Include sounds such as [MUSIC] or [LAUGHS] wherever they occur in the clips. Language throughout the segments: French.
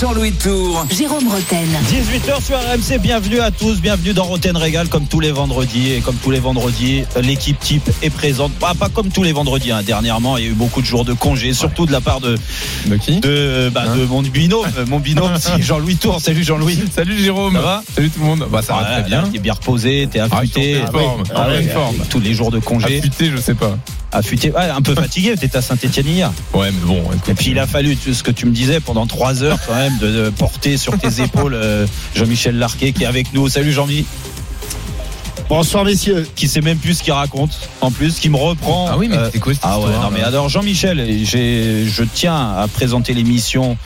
Jean-Louis Tour. Jérôme Roten. 18h sur RMC, bienvenue à tous, bienvenue dans Roten Régal comme tous les vendredis et comme tous les vendredis, l'équipe type est présente, pas, pas comme tous les vendredis, hein. dernièrement il y a eu beaucoup de jours de congé, surtout de la part de, De qui de, bah, de mon binôme, [LAUGHS] mon binôme c'est Jean-Louis Tour, salut Jean-Louis. Salut Jérôme. Ça va Salut tout le monde. Bah ça va Voilà, très bien. T'es bien reposé, t'es affûté. Ah, forme. Ah En ouais, forme. tous les jours de congé, Affûté, je sais pas. Affûté, ouais, un peu [LAUGHS] fatigué, t'étais à Saint-Etienne hier. Ouais, mais bon. écoute, Et puis il a fallu, tu- ce que tu me disais, pendant trois heures quand même, de, de porter sur tes [LAUGHS] épaules euh, Jean-Michel Larquet qui est avec nous. Salut Jean-Mi. Bonsoir messieurs. Qui sait même plus ce qu'il raconte, en plus, qui me reprend. Ah oui, mais Euh, c'est quoi cette ah ouais, histoire non mais là alors Jean-Michel, j'ai- je tiens à présenter l'émission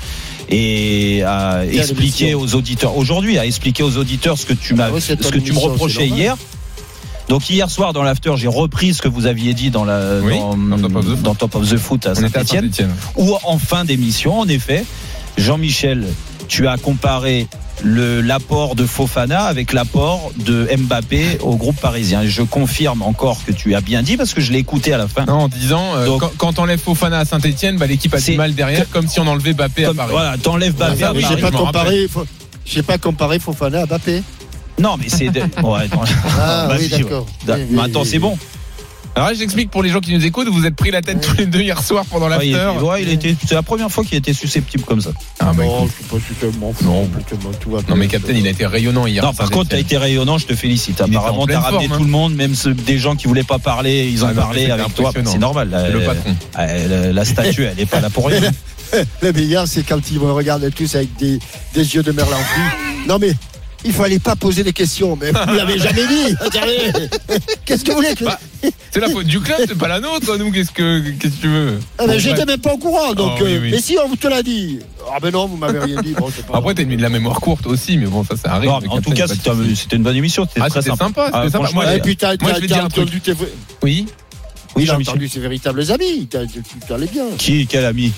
et à expliquer aux auditeurs aujourd'hui, à expliquer aux auditeurs ce que tu m'as, Ah ouais, ce que tu me reprochais hier. Donc hier soir dans l'after, j'ai repris ce que vous aviez dit dans la Oui, dans, dans Top of the Foot. dans Top of the Foot à à Saint-Etienne Saint-Etienne. ou en fin d'émission, en effet. Jean-Michel, tu as comparé le l'apport de Fofana avec l'apport de Mbappé au groupe parisien. Je confirme encore que tu as bien dit parce que je l'ai écouté à la fin. Non, en disant, euh, Donc- quand, quand t'enlèves Fofana à Saint-Etienne, bah, l'équipe a du mal derrière, comme si on enlevait Bappé à Paris. voilà, t'enlèves Mbappé à oui, j'ai Paris. pas comparé. faut- J'ai pas comparé Fofana à Mbappé. Non, mais c'est de... [LAUGHS] ouais, non. Ah Vas-y, [LAUGHS] oui, d'accord. Da- Oui, oui, Maintenant, oui, c'est bon. Alors là, j'explique pour les gens qui nous écoutent, vous êtes pris la tête tous les deux hier soir pendant Ouais, l'after. ouais, il était, c'est la première fois qu'il était susceptible comme ça. Ah, bah, Non, je suis pas. Non. tellement, tout va Non mais Captain, il a été rayonnant hier. Non, par contre, t'as été rayonnant, je te félicite. Il Apparemment, t'as ramené forme, tout hein. le monde, même ceux- des gens qui voulaient pas parler, ils ont Ah parlé avec toi. C'est normal. Le euh, patron. euh, la statue, elle est pas là pour rien. [LAUGHS] Le meilleur, c'est quand ils me regardent tous avec des, des yeux de merlan fou. Non mais. Il fallait pas poser des questions, mais vous l'avez jamais dit. [LAUGHS] Attendez. Qu'est-ce que vous voulez que... Bah, C'est la faute du club, c'est pas la nôtre. Nous, qu'est-ce que qu'est-ce que tu veux Ah, mais Bon, J'étais même pas au courant, donc. Oh, oui, euh, oui. Mais si on vous te l'a dit. Ah ben non, vous m'avez rien dit. Bon, c'est pas Après, t'as une de la mémoire courte aussi, mais bon, ça, ça arrive. Non, en tout cas, c'était une bonne émission. C'était Ah, très sympa. sympa, Ah, sympa. Moi, Et j'ai- puis t'as entendu tes... Oui. Oui, Jean-Michel. entendu ses véritables amis. Tu allais bien. Qui, quel ami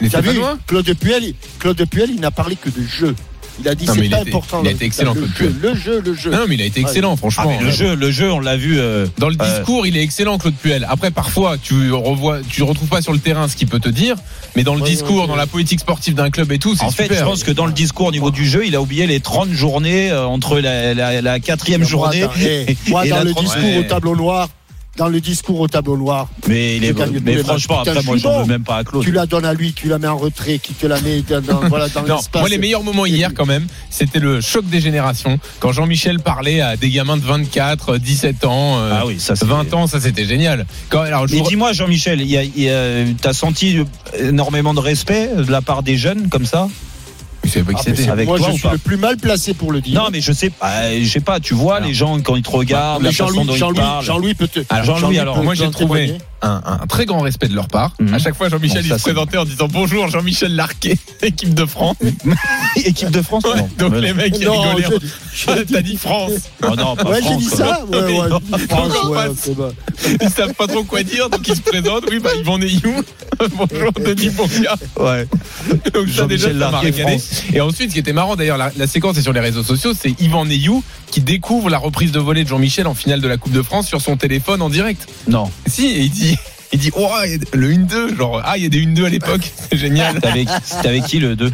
Les T'as vu Stéphanois Claude Puel, Claude Puel, il n'a parlé que de jeu. Il a dit c'est pas important. il a été excellent, le Claude jeu, Puel. le jeu, le jeu. Non, mais il a été excellent, Ah, franchement. mais le jeu, le jeu, on l'a vu. euh, Dans le Euh, discours, il est excellent, Claude Puel. Après, parfois, tu revois, tu retrouves pas sur le terrain ce qu'il peut te dire, mais dans le Ouais, discours, ouais, dans la politique sportive d'un club et tout, c'est En fait, je pense que dans le discours au niveau du jeu, il a oublié les 30 journées euh, entre la, la, la quatrième Moi, journée. eh, moi, [LAUGHS] et dans le 30 discours au tableau noir, dans le discours au tableau noir, Mais, il est, mais franchement, après, moi, je j'en veux même pas à Claude. tu la donnes à lui, tu la mets en retrait, qui te la met dans, dans- [LAUGHS] voilà, dans Non, l'espace. moi, les meilleurs moments hier, quand même, c'était le choc des générations. Quand Jean-Michel parlait à des gamins de 24, 17 ans, euh, Ah oui, ça c'est 20 ans, ça c'était génial. Quand, alors, je Mais vous- dis-moi, Jean-Michel, il y a- il y a- t'as senti énormément de respect de la part des jeunes comme ça? Je savais pas qui Ah, c'était. avec moi, toi je suis le plus mal placé pour le dire. Non, mais je sais pas. Je sais pas. Tu vois Alors. les gens quand ils te regardent, Jean-Louis, ils Jean-Louis, peut te. Alors, Jean-Louis, alors, peut moi, j'ai trouvé témoigner. Un, un très grand respect de leur part. Mhm. À chaque fois, Jean-Michel, Bon, il se présentait en disant bonjour, Jean-Michel Larquet, [LAUGHS] équipe de France. [LAUGHS] Équipe de France. Ouais, non. donc Mais les non. mecs, ils rigolaient. dit- T'as dit France. Oh non, pas Ouais, j'ai dit ça. Ouais, ouais. Non, [LAUGHS] France, non, ouais, pas- c'est bon. Ils savent pas trop quoi dire, donc ils se présentent. Oui, bah, Yvan Neyou. Bonjour, Denis Bonga. Ouais. Donc ça, déjà, ça m'a. Et ensuite, ce qui était marrant, d'ailleurs, la, la séquence est sur les réseaux sociaux, c'est Yvan Neyou qui découvre la reprise de volée de Jean-Michel en finale de la Coupe de France sur son téléphone en direct. Non. Si, et il dit, il dit, oh, il y a le 1-2, genre, ah, il y a des 1-2 à l'époque, c'est [LAUGHS] génial. C'était avec, qui le 2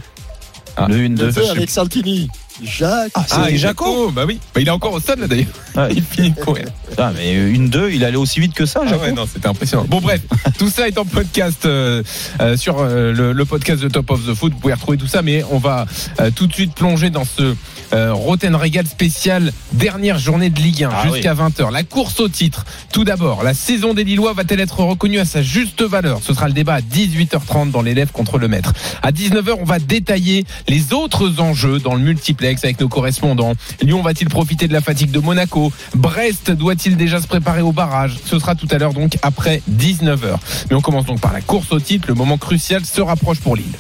Ah. Le 1 2 Le feu avec Santini. Jacques. Ah, et Jaco, bah oui. Bah, il est encore au stade, là, d'ailleurs. [LAUGHS] Il finit courir. Putain, mais une 2 il allait aussi vite que ça, Ah Jaco. ouais, non, c'était impressionnant. Bon, bref, [LAUGHS] tout ça est en podcast euh, euh, sur euh, le, le podcast de Top of the Foot. Vous pouvez retrouver tout ça, mais on va euh, tout de suite plonger dans ce euh, Roten Régal spécial dernière journée de Ligue 1 Ah jusqu'à 20h. La course au titre. Tout d'abord, la saison des Lillois va-t-elle être reconnue à sa juste valeur? Ce sera le débat à 18h30 dans l'élève contre le maître. À 19h, on va détailler les autres enjeux dans le multiplex avec nos correspondants. Lyon va-t-il profiter de la fatigue de Monaco? Brest doit-il déjà se préparer au barrage? Ce sera tout à l'heure donc après 19h. Mais on commence donc par la course au titre. Le moment crucial se rapproche pour Lille.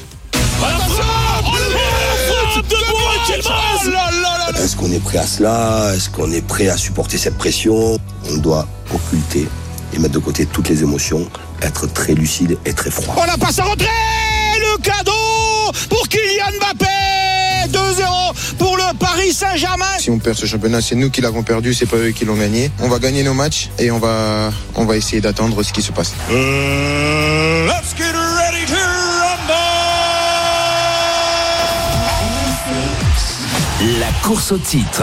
Est-ce qu'on est prêt à cela? Est-ce qu'on est prêt à supporter cette pression? On doit occulter et mettre de côté toutes les émotions, être très lucide et très froid. On la passe à rentrer Le cadeau pour Kylian Mbappé 2-0 pour le Paris Saint-Germain. Si on perd ce championnat, c'est nous qui l'avons perdu, c'est pas eux qui l'ont gagné. On va gagner nos matchs et on va, on va essayer d'attendre ce qui se passe. Uh, course au titre.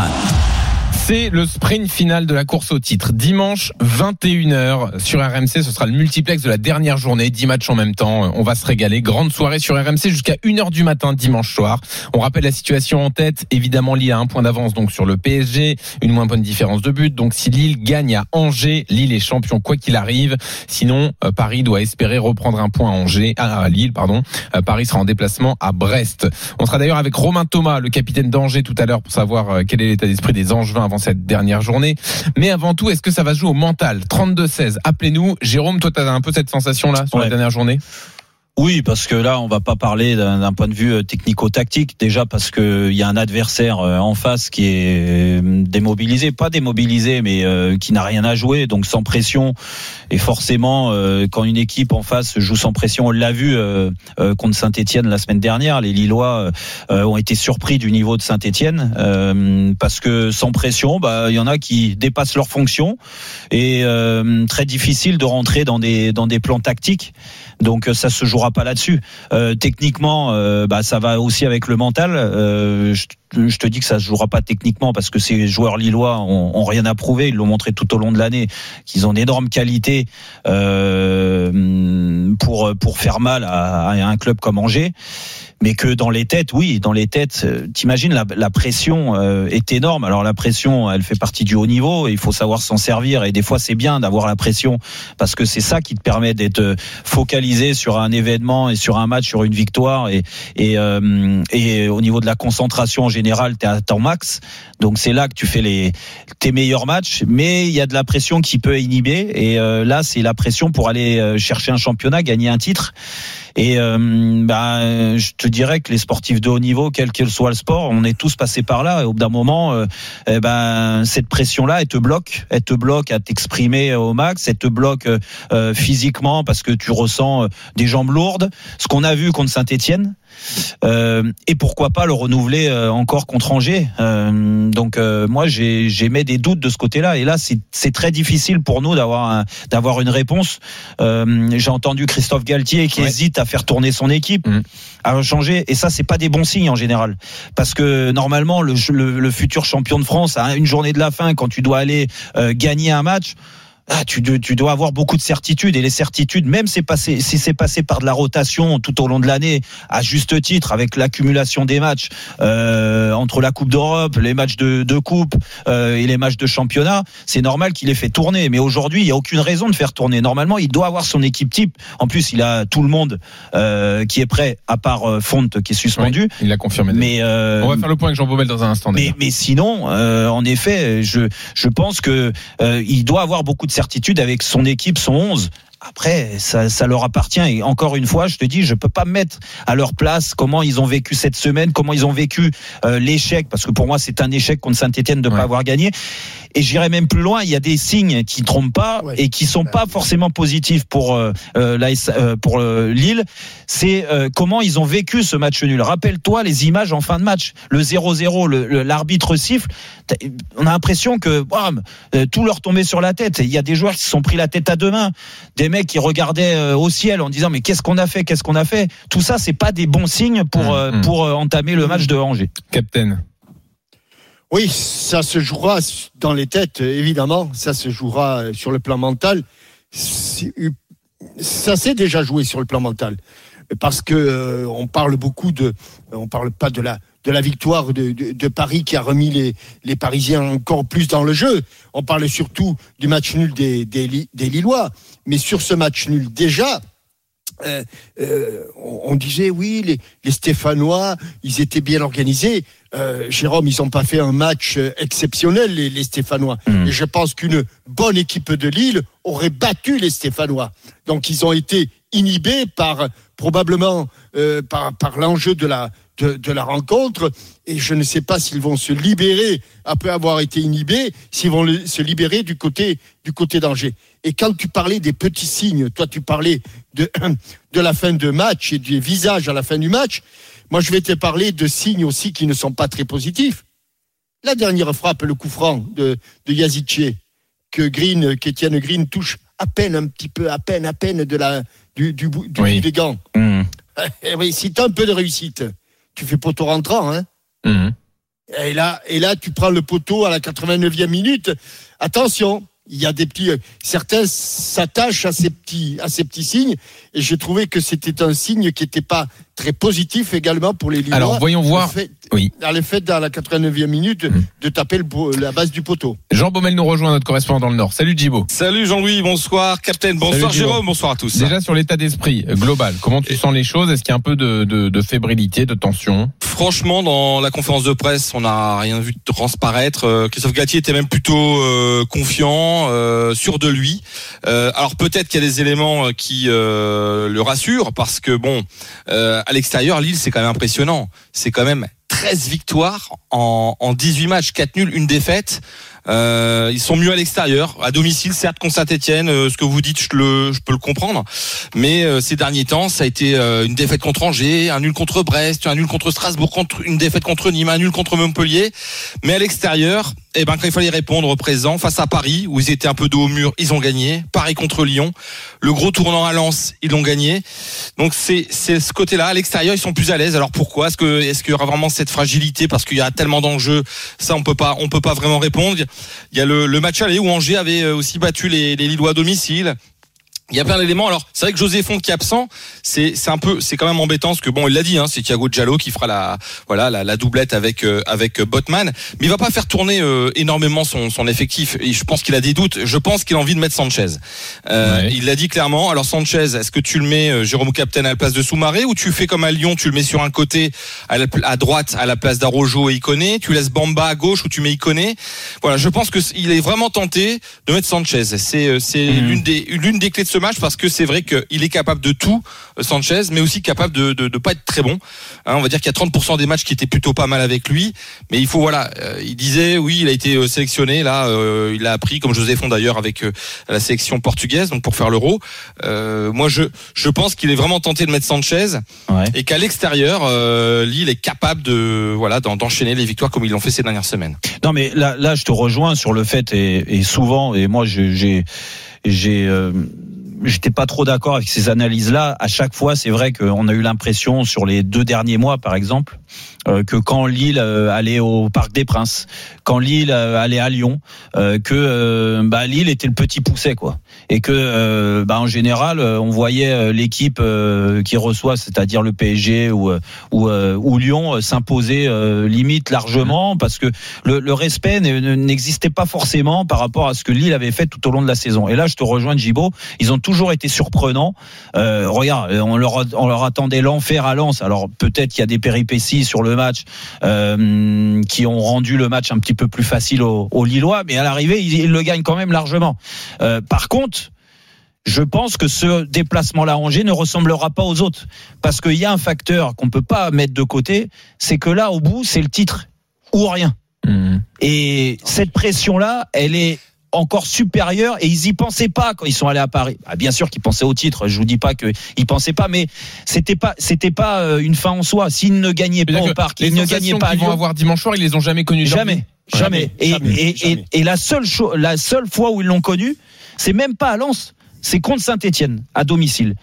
C'est le sprint final de la course au titre. Dimanche 21h sur RMC, ce sera le multiplex de la dernière journée, 10 matchs en même temps. On va se régaler. Grande soirée sur RMC jusqu'à 1h du matin dimanche soir. On rappelle la situation en tête, évidemment Lille a un point d'avance donc sur le PSG, une moins bonne différence de but. Donc si Lille gagne à Angers, Lille est champion quoi qu'il arrive. Sinon, euh, Paris doit espérer reprendre un point à Angers, à Lille, pardon. Euh, Paris sera en déplacement à Brest. On sera d'ailleurs avec Romain Thomas, le capitaine d'Angers tout à l'heure pour savoir euh, quel est l'état d'esprit des Angevins avant cette dernière journée. Mais avant tout, est-ce que ça va jouer au mental? 32-16, appelez-nous. Jérôme, toi, tu as un peu cette sensation-là sur la dernière journée? Oui, parce que là, on va pas parler d'un point de vue euh, technico-tactique. Déjà parce que il y a un adversaire euh, en face qui est euh, démobilisé, pas démobilisé, mais euh, qui n'a rien à jouer, donc sans pression. Et forcément, euh, quand une équipe en face joue sans pression, on l'a vu euh, euh, contre Saint-Étienne la semaine dernière. Les Lillois euh, ont été surpris du niveau de Saint-Étienne euh, parce que sans pression, bah, il y en a qui dépassent leurs fonctions et euh, très difficile de rentrer dans des dans des plans tactiques. Donc euh, ça se jouera pas là-dessus. Euh, techniquement, euh, bah, ça va aussi avec le mental. Euh, je te dis que ça se jouera pas techniquement parce que ces joueurs lillois ont, rien à prouver. Ils l'ont montré tout au long de l'année qu'ils ont d'énormes qualités euh, pour pour faire mal à, à un club comme Angers. Mais que dans les têtes, oui, dans les têtes, euh, t'imagines la, la pression euh, est énorme. Alors la pression, elle fait partie du haut niveau. et Il faut savoir s'en servir et des fois c'est bien d'avoir la pression parce que c'est ça qui te permet d'être euh, focalisé sur un événement et sur un match, sur une victoire et et, euh, et au niveau de la concentration général, t'es à ton max. Donc c'est là que tu fais les tes meilleurs matchs. Mais il y a de la pression qui peut inhiber et euh, là c'est la pression pour aller euh, chercher un championnat, gagner un titre. Et euh, bah, je te dirais que les sportifs de haut niveau, quel que soit le sport, on est tous passés par là. Et au bout d'un moment, euh, eh ben, cette pression-là, elle te bloque. Elle te bloque à t'exprimer au max. Elle te bloque euh, physiquement parce que tu ressens des jambes lourdes. Ce qu'on a vu contre Saint-Etienne. Euh, et pourquoi pas le renouveler encore contre Angers. Euh, donc euh, moi j'ai j'émets des doutes de ce côté-là et là c'est c'est très difficile pour nous d'avoir un- d'avoir une réponse. Euh, j'ai entendu Christophe Galtier qui Ouais. hésite à faire tourner son équipe, Mm. à changer. Et ça c'est pas des bons signes en général. Parce que normalement le, le, le futur champion de France à une journée de la fin quand tu dois aller euh, gagner un match ah, tu, dois- tu dois avoir beaucoup de certitudes et les certitudes, même c'est passé, si c'est passé par de la rotation tout au long de l'année, à juste titre, avec l'accumulation des matchs euh, entre la Coupe d'Europe, les matchs de, de Coupe euh, et les matchs de championnat, c'est normal qu'il ait fait tourner. Mais aujourd'hui, il n'y a aucune raison de faire tourner. Normalement, il doit avoir son équipe type. En plus, il a tout le monde euh, qui est prêt, à part euh, Fonte qui est suspendu. Oui, il l'a confirmé. Mais euh, On va faire le point avec Jean Baumel dans un instant. mais, mais sinon, euh, en effet, je, je pense que euh, il doit avoir beaucoup de certitude avec son équipe, son 11. Après, ça, ça leur appartient. Et encore une fois, je te dis, je peux pas me mettre à leur place comment ils ont vécu cette semaine, comment ils ont vécu euh, l'échec, parce que pour moi, c'est un échec contre Saint-Etienne de ne Ouais. pas avoir gagné. Et j'irai même plus loin. Il y a des signes qui trompent pas Ouais. et qui sont pas forcément positifs pour euh, euh, l'AS euh, pour euh, Lille. C'est euh, comment ils ont vécu ce match nul. Rappelle-toi les images en fin de match. Le 0-0, le- le- l'arbitre siffle. On a l'impression que bam, euh, tout leur tombait sur la tête. Il y a des joueurs qui se sont pris la tête à deux mains. Des mecs qui regardaient euh, au ciel en disant mais qu'est-ce qu'on a fait, qu'est-ce qu'on a fait? Tout ça, c'est pas des bons signes pour Mmh, euh, mmh. pour euh, entamer le match de Angers. Captain. Oui, ça se jouera dans les têtes, évidemment. Ça se jouera sur le plan mental. Ça s'est déjà joué sur le plan mental. Parce que euh, on parle beaucoup de. On parle pas de la, victoire de, Paris qui a remis les, Parisiens encore plus dans le jeu. On parle surtout du match nul des Lillois. Mais sur ce match nul, déjà, euh, euh, on, on disait oui, les, les Stéphanois, ils étaient bien organisés. Euh, Jérôme, ils n'ont pas fait un match euh, exceptionnel, les, les Stéphanois. Mhm. Et je pense qu'une bonne équipe de Lille aurait battu les Stéphanois. Donc ils ont été inhibés par probablement euh, par, par l'enjeu de la de, de la rencontre et je ne sais pas s'ils vont se libérer après avoir été inhibés, s'ils vont se libérer du côté du côté d'Angers. Et quand tu parlais des petits signes, toi tu parlais de [CLEARS THROAT] de la fin de match et des visages à la fin du match, moi je vais te parler de signes aussi qui ne sont pas très positifs. La dernière frappe, le coup franc de de Yazice que Green, qu'Étienne Green touche à peine un petit peu, à peine, à peine de la du du bout, du Oui. bout des gants. Mmh. [LAUGHS] Eh oui, si tu as un peu de réussite, tu fais poteau rentrant. Hein Mhm. et, là, et là, tu prends le poteau à la 89e minute. Attention, il y a des petits. Certains s'attachent à ces petits, à ces petits signes. Et j'ai trouvé que c'était un signe qui n'était pas très positif également pour les Lillois. Alors, voyons voir. Fait, Oui. dans le fait, dans la 89e minute, de, de taper le, la base du poteau. Jean Baumel nous rejoint, notre correspondant dans le Nord. Salut Djibo. Salut Jean-Louis, bonsoir Captain, bonsoir Salut. Jérôme, bonsoir à tous. Déjà sur l'état d'esprit global, comment tu sens les choses? Est-ce qu'il y a un peu de, de, de fébrilité, de tension? Franchement, dans la conférence de presse, on n'a rien vu transparaître. Euh, Christophe Galtier était même plutôt euh, confiant, euh, sûr de lui. Euh, alors peut-être qu'il y a des éléments qui euh, le rassurent parce que bon, euh, à l'extérieur, Lille c'est quand même impressionnant. C'est quand même 13 victoires en, en 18 matchs, 4 nuls, une défaite. Euh, ils sont mieux à l'extérieur, à domicile, certes contre Saint-Etienne. ce que vous dites, je, peux le comprendre. Mais euh, ces derniers temps, ça a été euh, une défaite contre Angers, un nul contre Brest, un nul contre Strasbourg, une défaite contre Nîmes, un nul contre Montpellier. Mais à l'extérieur, eh ben quand il fallait répondre présent face à Paris, où ils étaient un peu dos au mur, ils ont gagné. Paris contre Lyon, le gros tournant à Lens, ils l'ont gagné. Donc c'est c'est ce côté-là. À l'extérieur, ils sont plus à l'aise. Alors pourquoi? Est-ce que est-ce qu'il y aura vraiment cette fragilité? Parce qu'il y a tellement d'enjeux Ça, on peut pas on peut pas vraiment répondre. Il y a le, le match aller où Angers avait euh, aussi battu les, les Lillois à domicile. Il y a plein d'éléments. Alors, c'est vrai que José Font qui est absent, c'est c'est un peu, c'est quand même embêtant parce que bon, il l'a dit, hein, c'est Thiago Giallo qui fera la voilà la, la doublette avec euh, avec euh, Botman, mais il va pas faire tourner euh, énormément son son effectif. Et je pense qu'il a des doutes. Je pense qu'il a envie de mettre Sanchez. Euh, Ouais. Il l'a dit clairement. Alors Sanchez, est-ce que tu le mets euh, Jérôme Captain à la place de Soumaré ou tu fais comme à Lyon, tu le mets sur un côté à, la- à droite à la place d'Arojo et Iconé, tu laisses Bamba à gauche ou tu mets Iconé? Voilà, je pense que il est vraiment tenté de mettre Sanchez. C'est euh, c'est Mhm. l'une des l'une des clés de ce match parce que c'est vrai qu'il est capable de tout euh, Sanchez, mais aussi capable de de, de pas être très bon. Hein, on va dire qu'il y a 30% des matchs qui étaient plutôt pas mal avec lui, mais il faut voilà, euh, il disait oui, il a été euh, sélectionné là, euh, il a appris comme José Font d'ailleurs avec euh, la sélection portugaise donc pour faire l'Euro. Moi je je pense qu'il est vraiment tenté de mettre Sanchez Ouais. et qu'à l'extérieur Lille est capable de voilà d'en- d'enchaîner les victoires comme ils l'ont fait ces dernières semaines. Non, mais là, là, je te rejoins sur le fait et, et souvent, et moi, j'ai, j'ai, euh, j'étais pas trop d'accord avec ces analyses-là. À chaque fois, c'est vrai qu'on a eu l'impression sur les deux derniers mois, par exemple, que quand Lille euh, allait au Parc des Princes, quand Lille euh, allait à Lyon, euh, que euh, bah, Lille était le petit pousset, quoi, et que euh, bah, en général, euh, on voyait euh, l'équipe euh, qui reçoit, c'est-à-dire le PSG ou euh, ou, euh, ou Lyon, euh, s'imposer euh, limite largement parce que le, le respect ne- ne- n'existait pas forcément par rapport à ce que Lille avait fait tout au long de la saison. Et là, je te rejoins, Gibo. Ils ont toujours été surprenants. Euh, regarde, on leur, on leur attendait l'enfer à Lens. Alors peut-être qu'il y a des péripéties sur le match euh, qui ont rendu le match un petit peu plus facile aux, aux Lillois, mais à l'arrivée, ils, ils le gagnent quand même largement. Euh, par contre. Je pense que ce déplacement-là à Angers ne ressemblera pas aux autres. Parce qu'il y a un facteur qu'on peut pas mettre de côté, c'est que là, au bout, c'est le titre ou rien. Mhm. Et cette pression-là, elle est encore supérieure et ils y pensaient pas quand ils sont allés à Paris. Ah, bien sûr qu'ils pensaient au titre. Je vous dis pas qu'ils pensaient pas, mais c'était pas c'était pas euh, une fin en soi. S'ils ne gagnaient pas au parc, ils ne gagnaient pas à qu'ils vont avoir dimanche soir, ils les ont jamais leur Jamais, jamais. Et, jamais, et, jamais. et, et la seule chose, la seule fois où ils l'ont connu, c'est même pas à Lens, c'est contre Saint-Étienne à domicile.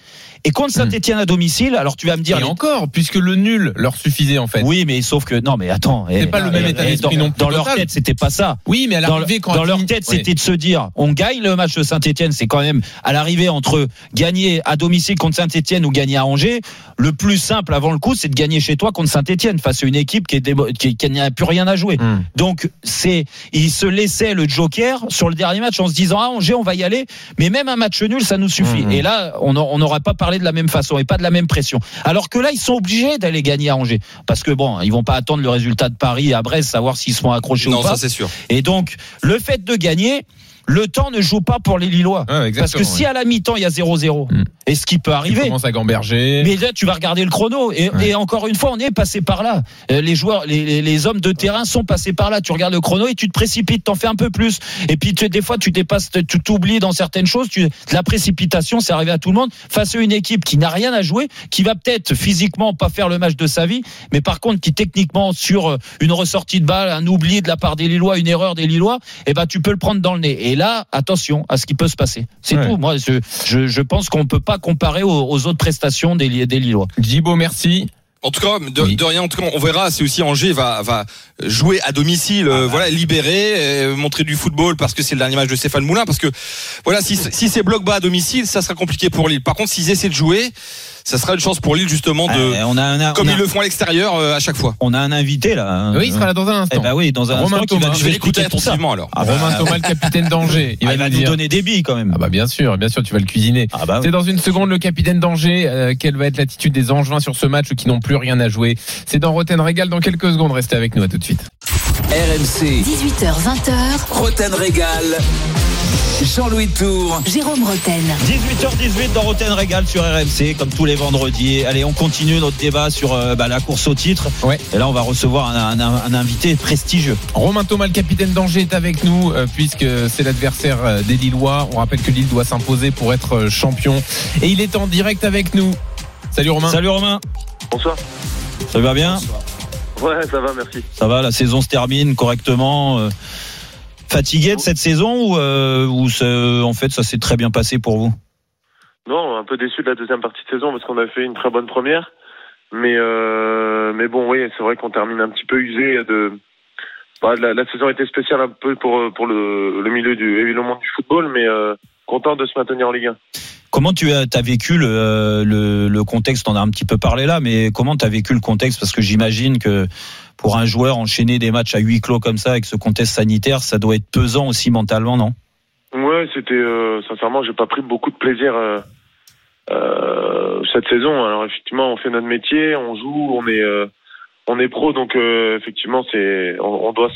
Et contre Saint-Étienne à domicile, alors tu vas me dire Et les- encore, puisque le nul leur suffisait en fait. oui, mais sauf que non, mais attends, C'est eh, pas le même état eh, d'esprit non plus dans leur tête, c'était pas ça. Oui, mais à l'arrivée, quand dans leur tête, c'était de se dire, on gagne le match de Saint-Etienne, c'est quand même à l'arrivée entre gagner à domicile contre Saint-Etienne ou gagner à Angers. Le plus simple avant le coup, c'est de gagner chez toi contre Saint-Etienne face à une équipe qui, qui, qui n'a plus rien à jouer. Hmm. Donc c'est, il se laissait le joker sur le dernier match en se disant ah Angers on va y aller, mais même un match nul ça nous suffit. Mhm. Et là on a- on n'aurait pas parlé de la même façon et pas de la même pression. Alors que là ils sont obligés d'aller gagner à Angers parce que bon ils vont pas attendre le résultat de Paris à Brest savoir s'ils seront accrochés Non, ou pas. ça c'est sûr. Et donc, le fait de gagner, le temps ne joue pas pour les Lillois. Parce que si à la mi-temps il y a 0-0 Mm. Et ce qui peut Tu arriver. commences à gamberger. Mais là, tu vas regarder le chrono. Et, Ouais. et encore une fois, on est passé par là. Euh, Les joueurs, les, hommes de terrain sont passés par là. Tu regardes le chrono et tu te précipites, t'en fais un peu plus. Et puis, tu, des fois, tu dépasses, tu t'oublies dans certaines choses. Tu, la précipitation, c'est arrivé à tout le monde. Face à une équipe qui n'a rien à jouer, qui va peut-être physiquement pas faire le match de sa vie, mais par contre, qui techniquement, sur euh, une ressortie de balle, un oubli de la part des Lillois, une erreur des Lillois, eh ben, tu peux le prendre dans le nez. Et là, attention à ce qui peut se passer. C'est Ouais. tout. Moi, je, je, je pense qu'on peut pas comparer aux, aux autres prestations des, des Lillois. Merci. En tout cas, de, Oui. de rien, en tout cas, on verra. C'est aussi Angers va, va jouer à domicile, euh, voilà, libérer, euh, montrer du football parce que c'est le dernier match de Stéphane Moulin. Parce que voilà, si, si c'est bloc bas à domicile, ça sera compliqué pour Lille. Par contre, s'ils essaient de jouer, ça sera une chance pour Lille justement de, Euh, on a un, comme on a- ils le font à l'extérieur euh, à chaque fois. on a un invité là. hein. Oui, il sera là dans un Eh instant. ben oui, dans un Romain instant, qui va Thomas. Je vais l'écouter attentivement alors. Ah bah, Romain Thomas, le capitaine d'Angers. ah, il va nous donner des billes quand même. Ah bah bien sûr, bien sûr, tu vas le cuisiner. Ah bah oui. C'est dans une seconde le capitaine d'Angers. euh, quelle va être l'attitude des Angevins sur ce match qui n'ont plus rien à jouer C'est dans Roten Régal dans quelques secondes. Restez avec nous, à tout de suite. RMC, 18h, 20h, Roten Régal. Jean-Louis Tour. Jérôme Roten. 18h18 dans Roten Régal sur RMC, comme tous les vendredis. Allez, on continue notre débat sur euh, bah, la course au titre. Ouais. Et là, on va recevoir un, un- un invité prestigieux. Romain Thomas, le capitaine d'Angers, est avec nous euh, puisque c'est l'adversaire euh, des Lillois. On rappelle que Lille doit s'imposer pour être champion. Et il est en direct avec nous. Salut Romain. Salut Romain, Bonsoir. ça va bien? Ouais, ça va, merci. Ça va, la saison se termine correctement. euh, fatigué de cette saison ou, euh, ou c'est- en fait ça s'est très bien passé pour vous? Non, un peu déçu de la deuxième partie de saison parce qu'on a fait une très bonne première. Mais, euh, mais bon, oui, c'est vrai qu'on termine un petit peu usé de. Bah, la, la saison été spéciale un peu pour, pour le, le milieu du, et le monde du football, mais euh, content de se maintenir en Ligue 1. Comment tu as, vécu le, euh, le, contexte? On a un petit peu parlé là, mais comment tu as vécu le contexte? Parce que j'imagine que pour un joueur enchaîner des matchs à huis clos comme ça avec ce contexte sanitaire, ça doit être pesant aussi mentalement, non? Ouais, c'était euh, sincèrement, j'ai pas pris beaucoup de plaisir euh, cette saison. Alors effectivement, on fait notre métier, on joue, on est on est pro, donc effectivement, c'est on, doit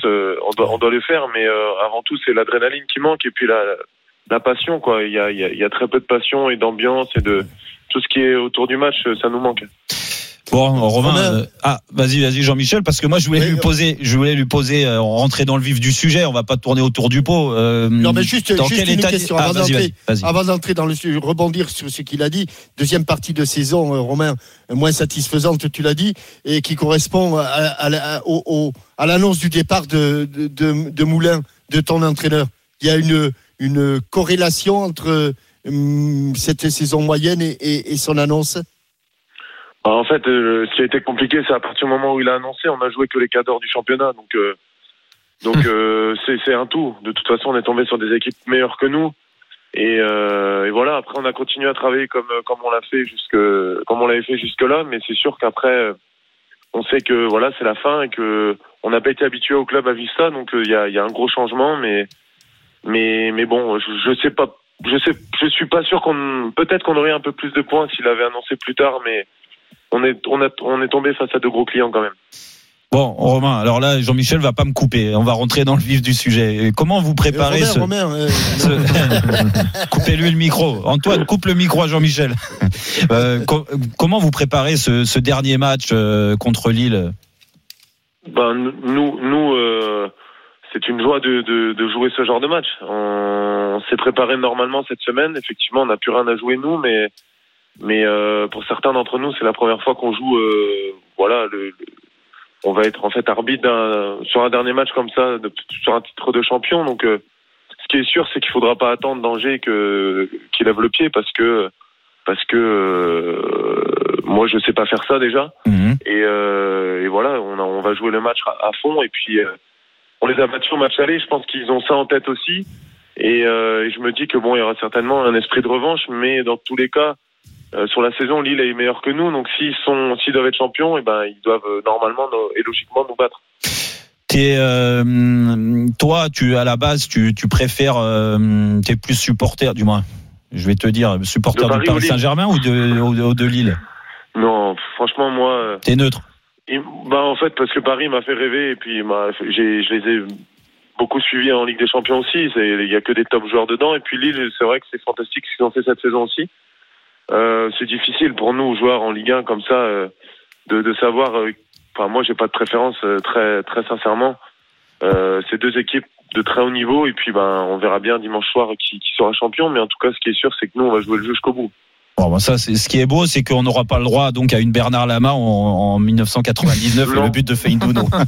le faire, mais avant tout, c'est l'adrénaline qui manque et puis la la passion quoi. Il y a il y a, il y a très peu de passion et d'ambiance et de tout ce qui est autour du match, ça nous manque. Bon, Romain, Romain. euh, ah, vas-y, vas-y, Jean-Michel, parce que moi je voulais Oui, lui poser, je voulais lui poser, euh, rentrer dans le vif du sujet. On va pas tourner autour du pot. euh, Non, mais juste, dans juste quel une état question Ah, avant d'entrer. dans le sujet, rebondir sur ce qu'il a dit, deuxième partie de saison, euh, Romain, moins satisfaisante, tu l'as dit, et qui correspond à, à la- au- au- à l'annonce du départ de, de, de- de Moulin, de ton entraîneur. Il y a une, une corrélation entre hum, cette saison moyenne et, et- et son annonce Alors, en fait, euh, ce qui a été compliqué, c'est à partir du moment où il a annoncé, on a joué que les d'heure du championnat, donc euh, donc euh, c'est un tout. De toute façon, on est tombé sur des équipes meilleures que nous, et, euh, et voilà. Après, on a continué à travailler comme comme on l'a fait jusque comme on l'avait fait jusque là, mais c'est sûr qu'après, euh, on sait que voilà, c'est la fin et que on n'a pas été habitué au club à vivre ça, donc euh, il y a il y a un gros changement, mais mais mais bon, je, je sais pas. Je sais, je suis pas sûr qu'on, peut-être qu'on aurait un peu plus de points s'il avait annoncé plus tard, mais on est, on, a, on est tombé face à de gros clients quand même. Bon, Romain, alors là, Jean-Michel va pas me couper. On va rentrer dans le vif du sujet. Comment vous préparez ce, Romain, euh, ce- [LAUGHS] Coupez-lui le micro. Antoine, coupe le micro à Jean-Michel. Euh, co- comment vous préparez ce, ce dernier match euh, contre Lille? Ben, nous, nous, euh, c'est une joie de, de, de jouer ce genre de match. On, s'est préparé normalement cette semaine. Effectivement, on n'a plus rien à jouer nous, mais, mais euh, pour certains d'entre nous, c'est la première fois qu'on joue. euh, voilà, le, le- on va être en fait arbitre d'un- sur un dernier match comme ça, de- sur un titre de champion. Donc, euh, ce qui est sûr, c'est qu'il faudra pas attendre danger que qu'il lève le pied parce que parce que euh, moi, je sais pas faire ça déjà. Mhm. Et, euh, et voilà, on, a- on va jouer le match à, à fond. Et puis, euh, on les a battus au match aller. Je pense qu'ils ont ça en tête aussi. Et, euh, et je me dis que bon, il y aura certainement un esprit de revanche, mais dans tous les cas, euh, sur la saison, Lille est meilleur que nous. Donc, s'ils sont, s'ils doivent être champions, et ben, ils doivent euh, normalement no- et logiquement nous battre. T'es, euh, toi, tu à la base, tu, tu préfères, euh, t'es plus supporter, du moins. Je vais te dire, supporter De du Paris Saint-Germain ou de, ou de, ou de Lille? Non, franchement, moi, euh, T'es neutre. Bah en fait, parce que Paris m'a fait rêver et puis je les ai beaucoup suivis en Ligue des Champions aussi. Il y a que des top joueurs dedans. Et puis Lille, c'est vrai que c'est fantastique ce qu'ils ont fait cette saison aussi. euh, c'est difficile pour nous joueurs en Ligue 1 comme ça euh, de, de savoir. euh, Enfin, moi, j'ai pas de préférence très très sincèrement. C'est deux équipes de très haut niveau et puis ben on verra bien dimanche soir qui, qui sera champion. Mais en tout cas, ce qui est sûr, c'est que nous, on va jouer le jeu jusqu'au bout. Bon, ça, c'est ce qui est beau, c'est qu'on n'aura pas le droit donc à une Bernard Lama en, en 1999 et Non. le but de Feindouno. [LAUGHS]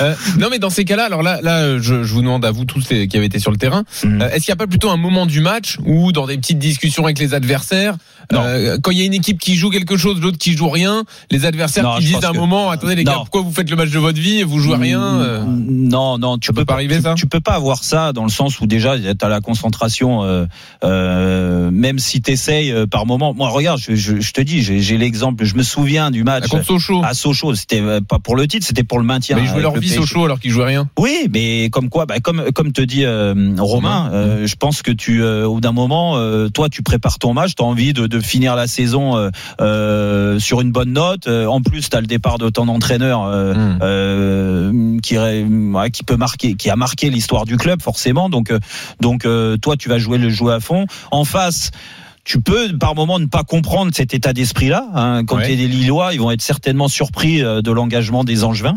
Euh, non, mais dans ces cas-là, alors là, là, je, je vous demande à vous tous les- qui avez été sur le terrain, Mhm. euh, est-ce qu'il n'y a pas plutôt un moment du match où, dans des petites discussions avec les adversaires. Euh, quand il y a une équipe qui joue quelque chose, l'autre qui joue rien, les adversaires Non, qui disent à un que- moment, attendez les gars, pourquoi vous faites le match de votre vie et vous jouez rien euh, Non, non, tu Ça peux pas arriver, ça Tu peux pas avoir ça dans le sens où déjà tu as la concentration, euh, euh, même si tu essayes par moment. Moi, regarde, je, je, je te dis, j'ai l'exemple, je me souviens du match contre Sochaux à Sochaux. C'était euh, pas pour le titre, c'était pour le maintien. Mais ils jouaient leur le vie. Sochaux alors qu'ils jouaient rien. Oui, mais comme quoi, bah, comme comme te dit euh, Romain, euh, je pense que tu, euh, au d'un moment, euh, toi, tu prépares ton match, tu as envie de, de finir la saison euh, euh, sur une bonne note. Euh, en plus, tu as le départ de ton entraîneur euh, Mm. euh, qui ouais, qui peut marquer, qui a marqué l'histoire du club forcément. Donc euh, donc euh, toi, tu vas jouer le jeu à fond. En face. Tu peux par moment ne pas comprendre cet état d'esprit-là. Hein. Quand Ouais. tu es des Lillois, ils vont être certainement surpris de l'engagement des Angevins.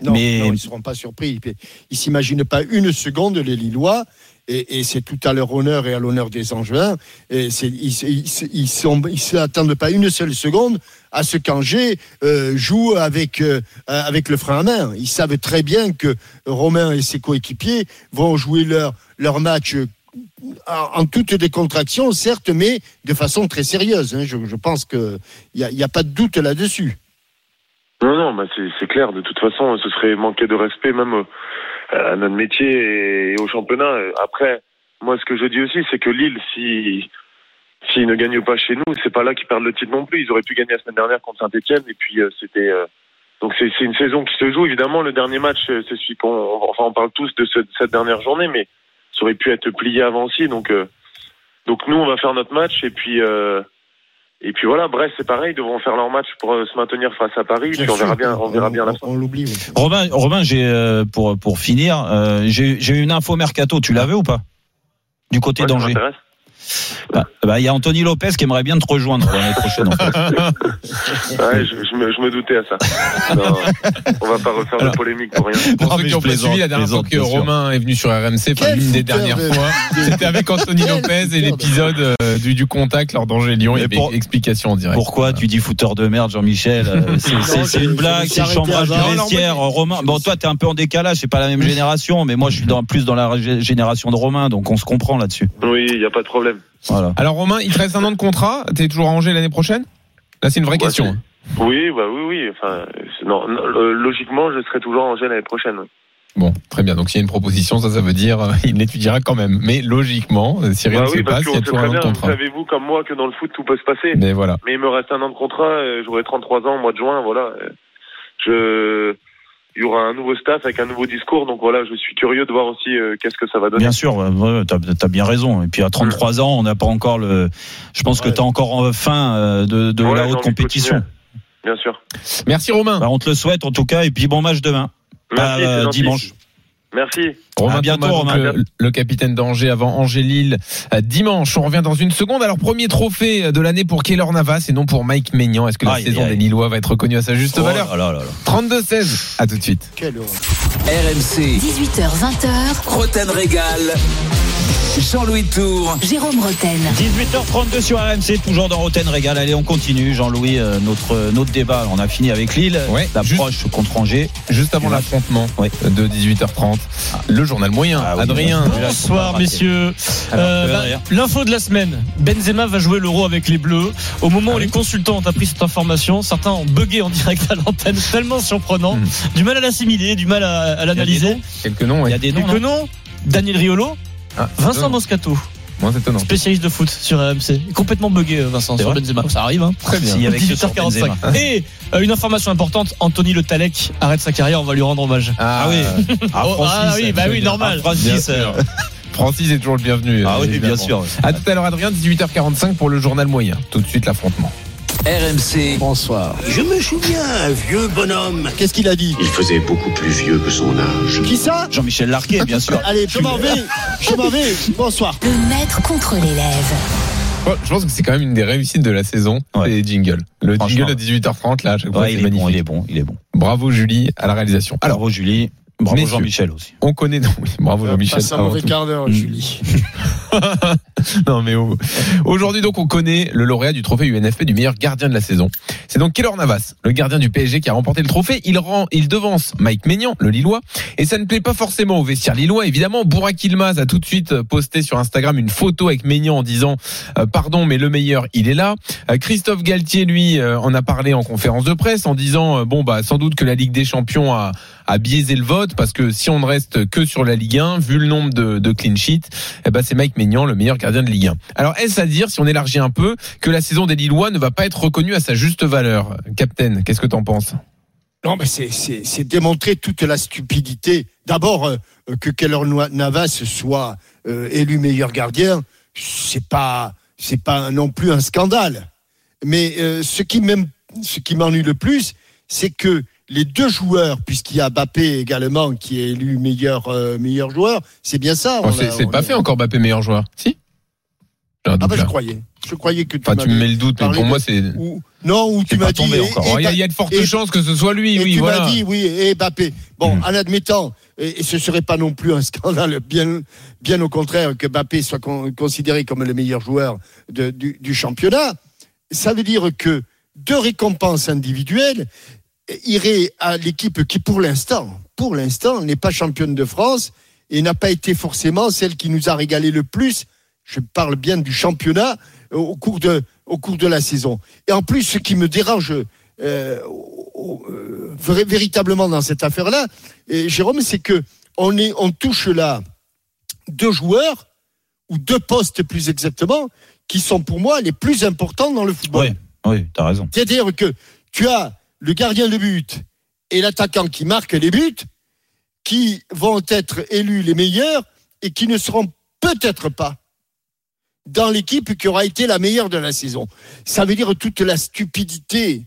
Non, Mais- non, ils ne seront pas surpris. Ils ne s'imaginent pas une seconde, les Lillois. Et, c'est tout à leur honneur et à l'honneur des Angevins. Et ils s'attendent pas une seule seconde à ce qu'Angers euh, joue avec, euh, avec le frein à main. Ils savent très bien que Romain et ses coéquipiers vont jouer leur, leur match euh, en, toute décontraction, certes, mais de façon très sérieuse. hein. Je, pense qu'il n'y a, a pas de doute là-dessus. Non, non, bah c'est clair. De toute façon, ce serait manquer de respect même à notre métier et au championnat. Euh, Après, moi, ce que je dis aussi, c'est que Lille, si s'ils ne gagnent pas chez nous, c'est pas là qu'ils perdent le titre non plus. Ils auraient pu gagner la semaine dernière contre Saint-Etienne, et puis euh, c'était. euh, donc c'est une saison qui se joue. Évidemment, le dernier match, euh, c'est celui qu'on. on- Enfin, on parle tous de cette dernière journée, mais ça aurait pu être plié avant aussi. Donc, euh, donc nous, on va faire notre match, et puis. Et puis voilà, Brest, c'est pareil, ils devront faire leur match pour euh, se maintenir face à Paris, puis on verra bien, on verra bien la fin. On, l'oublie. oui. Romain, Romain, j'ai euh, pour pour finir, euh, j'ai j'ai eu une info mercato. Tu l'avais ou pas? Du côté Ouais, d'Angers. Bah, bah, il y a Anthony Lopez qui aimerait bien te rejoindre l'année prochaine. En fait. [LAUGHS] Ouais, je, je me, je me doutais à ça. Non, on va pas refaire Alors- de polémique pour rien. Pour Non, ceux qui ont pas suivi la dernière fois que. Romain est venu sur RMC, enfin l'une des dernières de- fois, de- [LAUGHS] c'était avec Anthony Lopez et de- l'épisode euh, du, du contact lors d'Angers Lyon. Il y Mais avait pour- explication en direct. Pourquoi tu dis fouteur de merde, Jean-Michel Euh, [LAUGHS] C'est- une blague, c'est chambrage non, vestiaire. Romain, bon, toi, t'es un peu en décalage. C'est pas la même génération, mais moi, je suis dans, plus dans la génération de Romain, donc on se comprend là-dessus. Oui, il n'y a pas de problème. Voilà. Alors Romain, il te reste un an de contrat. T'es toujours à Angers l'année prochaine? Là, c'est une vraie question. Oui, bah oui, oui. Enfin, c'est- non, non, euh, logiquement, je serai toujours en Angers l'année prochaine. oui. Bon, très bien. Donc s'il y a une proposition, ça, ça veut dire euh, il l'étudiera quand même. Mais logiquement, euh, si rien Bah ne se oui, passe, il y a toujours un an de contrat. savez-vous comme moi que dans le foot, tout peut se passer. Mais voilà. Mais il me reste un an de contrat, euh, j'aurai 33 ans au mois de juin, voilà. Je... Il y aura un nouveau staff avec un nouveau discours, donc voilà, je suis curieux de voir aussi euh, qu'est-ce que ça va donner. Bien sûr, ouais, t'as as bien raison. Et puis à 33 ans, on n'a pas encore le. Je pense que Ouais. t'as encore en fin euh, de, de Ouais, la haute compétition. Bien sûr. Merci Romain. Bah, on te le souhaite en tout cas. Et puis bon match demain. Merci, c'est euh, gentil. dimanche. Merci. Romain À bientôt, Thomas, donc, Romain. le, le capitaine d'Angers avant Angers-Lille euh, dimanche. On revient dans une seconde. Alors premier trophée de l'année pour Keylor Navas et non pour Mike Maignan. Est-ce que la Aïe, saison aïe, des. Lillois va être reconnue à sa juste Oh valeur là là là là. 32-16. À tout de suite. RMC, 18h20h, Roten Régal. Jean-Louis Tour. Jérôme Roten. 18h32 sur RMC, toujours dans Roten Régal. Allez, on continue, Jean-Louis, euh, notre, notre débat. On a fini avec Lille, Ouais, l'approche contre Angers. Juste avant l'affrontement Ouais. de 18h30, le journal moyen. Ah oui, Adrien. Bonsoir messieurs. Alors, Euh. L'info de la semaine. Benzema va jouer l'Euro avec les Bleus. Au moment Ah où les consultants ont appris cette information, certains ont bugué en direct à l'antenne, tellement surprenant. Hmm. Du mal à l'assimiler, du mal à, à l'analyser. Quelques noms. Il y a des noms. Quelques noms. Daniel Riolo, Ah, Vincent. Moscato, Moins étonnant. spécialiste de foot sur RMC. Complètement bugué euh, Vincent sur Benzema. Ça arrive hein. Très bien. Sur 18h45. Benzema. Et euh, une information importante, Anthony Le Talec arrête sa carrière, on va lui rendre hommage. Ah oui. Ah, Oh, ah oui, bah oui, normal. Ah, Francis, euh, Francis est toujours le bienvenu. Ah oui, bien sûr. À tout à l'heure, Adrien, 18h45 pour le journal moyen. Tout de suite, l'affrontement. RMC, Bonsoir. Je me souviens, un vieux bonhomme. Qu'est-ce qu'il a dit? Il faisait beaucoup plus vieux que son âge. Qui ça? Jean-Michel Larquet, bien sûr. [LAUGHS] Allez, je m'en vais. Je m'en vais. Bonsoir. Le maître contre l'élève. Je pense que c'est quand même une des réussites de la saison, Ouais. les jingles. Le jingle de 18h30, là, à chaque fois, Ouais, il est magnifique. bon, il est bon, il est bon. Bravo Julie à la réalisation. Alors, Bravo Julie, bravo. Jean-Michel aussi. on connaît, oui, bravo Jean-Michel. Passe un mauvais quart d'heure. Julie. [LAUGHS] non mais oh. aujourd'hui donc on connaît le lauréat du trophée UNFP du meilleur gardien de la saison. C'est donc Keylor Navas, le gardien du PSG qui a remporté le trophée. Il rend, il devance Mike Maignan, le Lillois, et ça ne plaît pas forcément au vestiaire lillois. Évidemment, Bourak Ilmaz a tout de suite posté sur Instagram une photo avec Maignan en disant euh, pardon mais le meilleur il est là. Euh, Christophe Galtier lui euh, en a parlé en conférence de presse en disant euh, bon bah sans doute que la Ligue des Champions a a biaisé le vote parce que si on ne reste que sur la Ligue 1, vu le nombre de, de clean sheets, eh ben c'est Mike Maignan, le meilleur gardien de Ligue 1. Alors est-ce à dire, si on élargit un peu, que la saison des Lillois ne va pas être reconnue à sa juste valeur? Captain, qu'est-ce que t'en penses? Non, mais c'est- démontrer toute la stupidité. D'abord, euh, que Keller Navas soit euh, élu meilleur gardien, c'est pas c'est pas non plus un scandale. Mais euh, ce qui m'ennuie le plus, c'est que les deux joueurs, puisqu'il y a Mbappé également qui est élu meilleur euh, meilleur joueur, c'est bien ça. Oh, C'est pas fait encore Mbappé meilleur joueur Si Ah bah je croyais, je croyais que tu Enfin, tu me mets le doute, mais pour de- moi c'est. ou- non, ou tu m'as dit. Oh, Il y, a- il y a de fortes et- chances que ce soit lui, Et oui, tu voilà. m'as dit, oui, et Mbappé. Bon, Hmm. en admettant, et, et ce serait pas non plus un scandale, bien, bien au contraire, que Mbappé soit con- considéré comme le meilleur joueur de- du, du championnat, ça veut dire que deux récompenses individuelles iraient à l'équipe qui, pour l'instant, pour l'instant, n'est pas championne de France et n'a pas été forcément celle qui nous a régalé le plus. Je parle bien du championnat euh, au cours de, au cours de la saison. Et en plus, ce qui me dérange euh, euh, véritablement dans cette affaire-là, Jérôme, c'est que on, est, on touche là deux joueurs, ou deux postes plus exactement, qui sont pour moi les plus importants dans le football. Oui, oui, t'as raison. C'est-à-dire que tu as le gardien de but et l'attaquant qui marque les buts, qui vont être élus les meilleurs et qui ne seront peut-être pas dans l'équipe qui aura été la meilleure de la saison. Ça veut dire toute la stupidité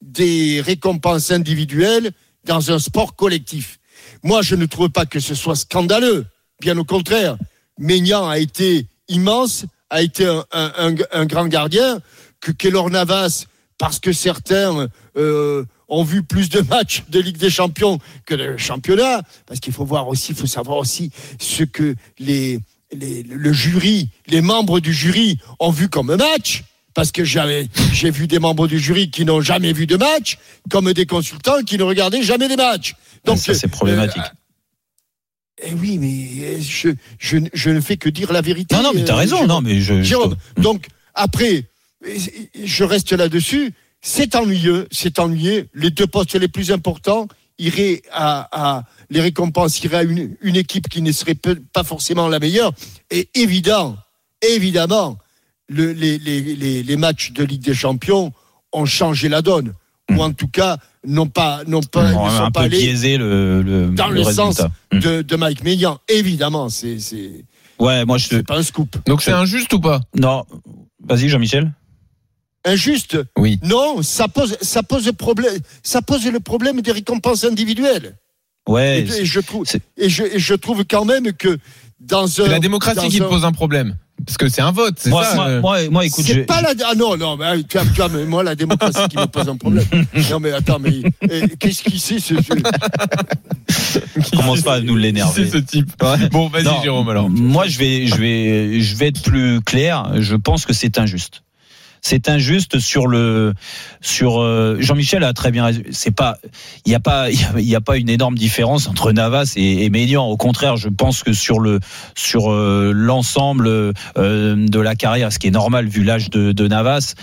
des récompenses individuelles dans un sport collectif. Moi, je ne trouve pas que ce soit scandaleux. Bien au contraire, Maignan a été immense, a été un, un- grand gardien, que Keylor Navas, parce que certains euh, ont vu plus de matchs de Ligue des Champions que de championnat, parce qu'il faut voir aussi, il faut savoir aussi ce que les, les- le jury, les membres du jury ont vu comme match. Parce que j'avais, j'ai vu des membres du jury qui n'ont jamais vu de match, comme des consultants qui ne regardaient jamais des matchs. Donc ça, c'est problématique. eh oui, mais euh, je, je, je ne fais que dire la vérité. non, non, mais t'as euh, raison. Jérôme. Non, mais je. je- Jérôme, donc après, je reste là-dessus. C'est ennuyeux, c'est ennuyeux. Les deux postes les plus importants iraient à, à les récompenses iraient à une, une équipe qui ne serait peu- pas forcément la meilleure. Et évident, évidemment, le- les, les, les, les matchs de Ligue des Champions ont changé la donne, ou en tout cas n'ont pas, n'ont pas, ne sont un pas peu allés biaisé le, le, dans le, sens Hmm. de, de Mike Maignan. Évidemment, c'est c'est Ouais, moi je c'est pas un scoop. Donc c'est injuste ou pas? Non, vas-y Jean-Michel. Injuste Oui. Non, ça pose, ça pose problème, ça pose le problème des récompenses individuelles. Ouais. et, et je trouve, et je, et je trouve quand même que dans un, C'est la démocratie dans qui un- pose un problème. Parce que c'est un vote, c'est Moi, ça moi, euh. moi, moi, écoute, c'est je- pas la ah non non mais tu as, tu as- mais moi la démocratie qui me pose un problème [LAUGHS] non mais attends mais qu'est-ce qui c'est ce, ce- commence pas à nous Qui l'énerver. c'est ce type? Ouais. Bon, vas-y Non, Jérôme alors. Moi, je vais, je vais, je vais être plus clair. Je pense que c'est injuste. C'est injuste sur le, sur euh, Jean-Michel a très bien. C'est pas, il y a pas, [LAUGHS] il y a- pas une énorme différence entre Navas et, et Maignan. Au contraire, je pense que sur le, sur euh, l'ensemble euh, de la carrière, ce qui est normal vu l'âge de Navas.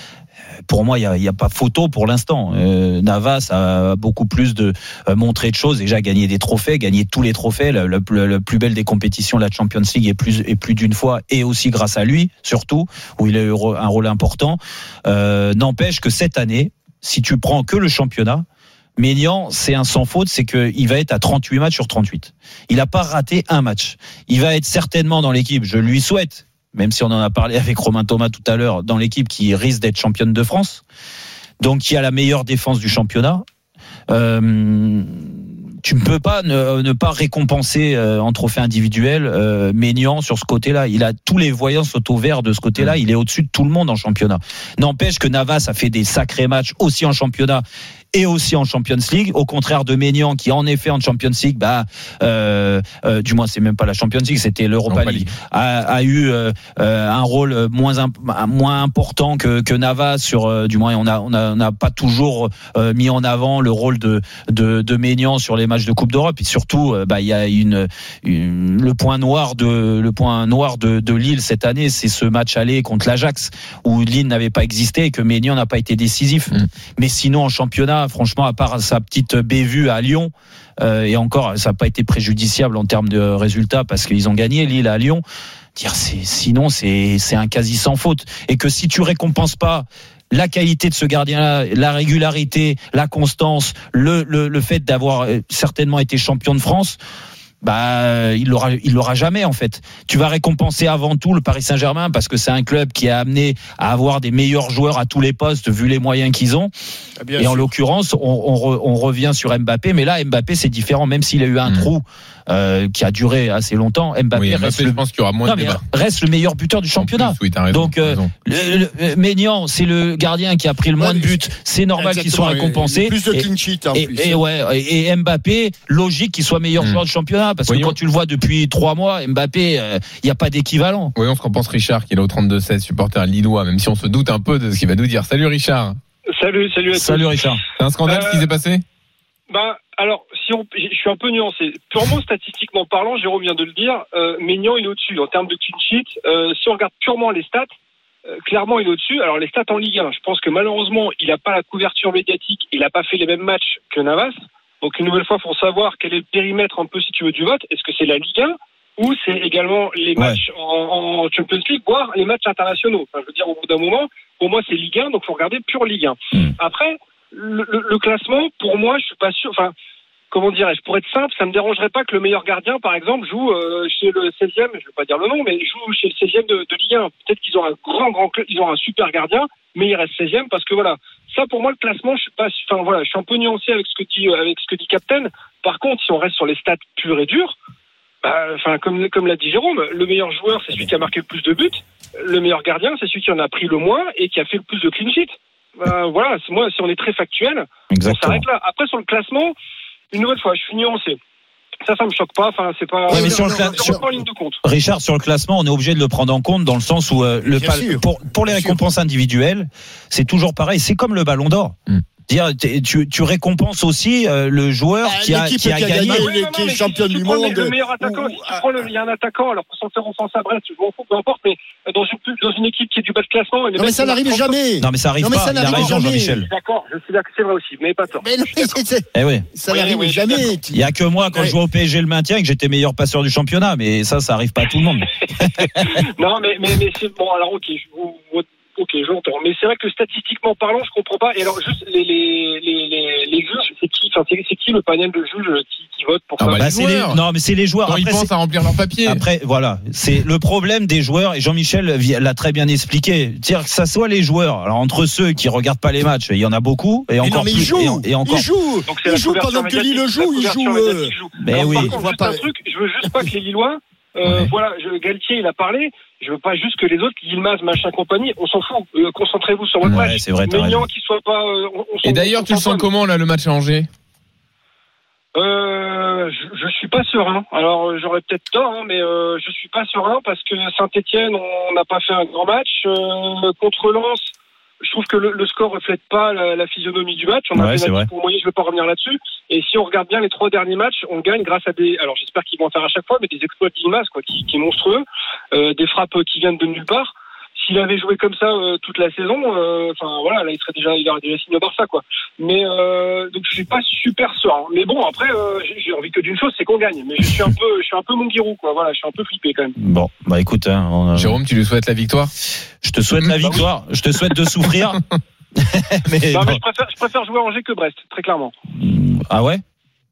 Pour moi, il n'y a, pas photo pour l'instant. Euh, Navas a beaucoup plus de euh, de choses, déjà gagné des trophées, gagné tous les trophées, la, la plus belle des compétitions, la Champions League, et plus, et plus d'une fois, et aussi grâce à lui, surtout, où il a eu un rôle important. Euh, N'empêche que cette année, si tu prends que le championnat, Ménian, c'est un sans faute, c'est qu'il va être à 38 matchs sur 38. Il n'a pas raté un match. Il va être certainement dans l'équipe, je lui souhaite, même si on en a parlé avec Romain Thomas tout à l'heure, dans l'équipe qui risque d'être championne de France, donc qui a la meilleure défense du championnat. Euh, tu ne peux pas ne, ne pas récompenser euh, en trophée individuel euh, Maignan sur ce côté-là. Il a tous les voyants sont au vert de ce côté-là. Il est au-dessus de tout le monde en championnat. N'empêche que Navas a fait des sacrés matchs aussi en championnat et aussi en Champions League, au contraire de Maignan qui en effet en Champions League, bah, euh, euh, du moins c'est même pas la Champions League, c'était l'Europa Europa League, League. a, a eu euh, euh, un rôle moins imp- moins important que, que Navas sur, du moins on a on a, on a pas toujours mis en avant le rôle de de, de Maignan sur les matchs de Coupe d'Europe et surtout bah il y a une, une- le point noir de le point noir de, de Lille cette année, c'est ce match aller contre l'Ajax où Lille n'avait pas existé et que Maignan n'a pas été décisif. Mm. Mais sinon en championnat, franchement, à part sa petite bévue à Lyon, euh, et encore, ça n'a pas été préjudiciable en termes de résultats parce qu'ils ont gagné Lille à Lyon. Dire, sinon, c'est, c'est un quasi sans faute. Et que si tu récompenses pas la qualité de ce gardien-là, la régularité, la constance, le, le, le fait d'avoir euh, certainement été champion de France, bah, il l'aura, il l'aura jamais en fait. Tu vas récompenser avant tout le Paris Saint-Germain parce que c'est un club qui a amené à avoir des meilleurs joueurs à tous les postes vu les moyens qu'ils ont. Ah, bien Et en l'occurrence, on, on re- on revient sur Mbappé, mais là Mbappé c'est différent, même s'il a eu un Mm. trou euh, qui a duré assez longtemps. Mbappé, Oui, reste, le, je pense qu'il y aura moins Non, de mais débat. reste le meilleur buteur du championnat. En plus, oui, t'as raison, Donc, euh, raison. Le, le- euh, Maignan, c'est le gardien qui a pris le moins Ouais, de buts. C'est normal qu'il soit récompensé. et Plus de clean sheet en et, plus. et ouais, et et Mbappé, logique qu'il soit meilleur Hmm. joueur du championnat, parce Voyons. que quand tu le vois depuis trois mois, Mbappé, il n'y a pas d'équivalent. Voyons ce qu'en pense Richard, qui est là au 32-16, supporter lillois, même si on se doute un peu de ce qu'il va nous dire. Salut Richard. Salut, salut à tous. Salut Richard. C'est un scandale ce qui Euh, s'est passé? Ben, alors, si on, je suis un peu nuancé. Purement statistiquement parlant, Jérôme vient de le dire, euh, Maignan il est au-dessus en termes de clean sheet. Euh, si on regarde purement les stats, euh, clairement il est au-dessus. Alors les stats en Ligue 1, je pense que malheureusement il n'a pas la couverture médiatique, il n'a pas fait les mêmes matchs que Navas. Donc une nouvelle fois, il faut savoir quel est le périmètre un peu si tu veux du vote. Est-ce que c'est la Ligue 1 ou c'est également les Ouais. matchs en, en Champions League, voire les matchs internationaux? Enfin, je veux dire, au bout d'un moment, pour moi, c'est Ligue 1, donc faut regarder pure Ligue 1. Mm. Après, le, le- le classement, pour moi, je suis pas sûr. Enfin, comment dirais-je Pour être simple, ça me dérangerait pas que le meilleur gardien, par exemple, joue euh, chez le 16e. Je vais pas dire le nom, mais joue chez le 16e de, de Ligue 1. Peut-être qu'ils ont un grand, grand, club, ils ont un super gardien, mais il reste 16e parce que voilà. Ça, pour moi, le classement, je suis pas. Enfin voilà, je suis un peu nuancé avec ce que dit avec ce que dit Captain. Par contre, si on reste sur les stats purs et durs, bah, enfin, comme, comme l'a dit Jérôme, le meilleur joueur, c'est celui qui a marqué le plus de buts. Le meilleur gardien, c'est celui qui en a pris le moins et qui a fait le plus de clean sheet. Bah, voilà, moi, si on est très factuel, on Exactement. s'arrête là. Après, sur le classement, une nouvelle fois, je suis nuancé. Ça, ça me choque pas. Enfin, c'est pas. Ouais, mais sur le je- cla- je sur- rentre pas en ligne de compte. Richard, sur le classement, on est obligé de le prendre en compte dans le sens où euh, le Bien pal- sûr. pour, pour les récompenses individuelles, c'est toujours pareil. C'est comme le ballon d'or. Mm. Dire, tu, tu récompenses aussi euh, le joueur Ah, qui a, l'équipe qui a qui a gagné. gagné. Oui, non, non, qui est champion du monde, Le meilleur attaquant, ou- si tu prends le, il y a un attaquant, alors pour s'en faire offense à Brest, je m'en fous, peu importe, mais dans une, dans une équipe qui est du bas de classement. Non, mais ça n'arrive jamais. Non mais ça arrive Non, mais pas. ça Il a n'arrive raison jamais. Jean-Michel. D'accord, je suis d'accord, c'est vrai aussi, mais pas tort. Mais non, Eh oui. ça Oui, n'arrive oui, jamais. Il y a que moi quand Ouais. je jouais au PSG le maintien et que j'étais meilleur passeur du championnat, mais ça, ça arrive pas à tout le monde. [LAUGHS] Non, mais, mais, mais c'est bon. Alors, ok, je, vous- ok, j'entends. Mais c'est vrai que statistiquement parlant, je comprends pas. Et alors, juste les les les les, les juges, c'est qui Enfin, c'est qui le panel de juges qui, qui vote pour Ah ça bah, Bah, les non mais c'est les joueurs. Quand ils pensent à remplir leur papier. Après, voilà, c'est le problème des joueurs, et Jean-Michel l'a très bien expliqué. Dire que ça soit les joueurs, alors entre ceux qui regardent pas les matchs, il y en a beaucoup, et Mais encore non, mais plus, il joue. et, en- et encore. Il joue. Donc c'est Il la joue couverture pendant que Lille joue. la Il couverture joue. euh. Mais Alors, oui. par Je contre, juste pas- un truc, je veux juste pas que les Lillois, euh, Ouais. voilà, je, Galtier il a parlé, je veux pas juste que les autres, Yilmaz, machin compagnie, on s'en fout. Euh, Concentrez-vous sur votre Ouais, match. c'est vrai, Maignan qui soit pas. euh, on- on s'en- Et d'ailleurs, tu le s'en sens comment là le match à Angers? Euh, je, je suis pas serein. Alors j'aurais peut-être tort, hein, mais je suis pas serein parce que Saint-Etienne, on n'a pas fait un grand match contre Lens. Je trouve que le, le score reflète pas la, la physionomie du match. On a Ouais, c'est vrai. pour moyen, je vais pas revenir là-dessus. Et si on regarde bien les trois derniers matchs, on gagne grâce à des. Alors j'espère qu'ils vont en faire à chaque fois, mais des exploits d'Ilmaz quoi, qui, qui est monstrueux, euh, des frappes qui viennent de nulle part. S'il avait joué comme ça euh, toute la saison, euh, enfin voilà, là il serait déjà, il aurait déjà signé au Barça quoi. Mais euh, donc je suis pas super serein. Mais bon après, euh, j'ai- envie que d'une chose, c'est qu'on gagne. Mais je suis un peu, je suis un peu mon guirou quoi. Voilà, je suis un peu flippé quand même. Bon, bah écoute, hein, on a- Jérôme, tu lui souhaites la victoire? Je te souhaite la victoire, je te souhaite de souffrir. [LAUGHS] [LAUGHS] mais Non, mais non. je préfère, je préfère jouer à Angers que Brest, très clairement. ah ouais?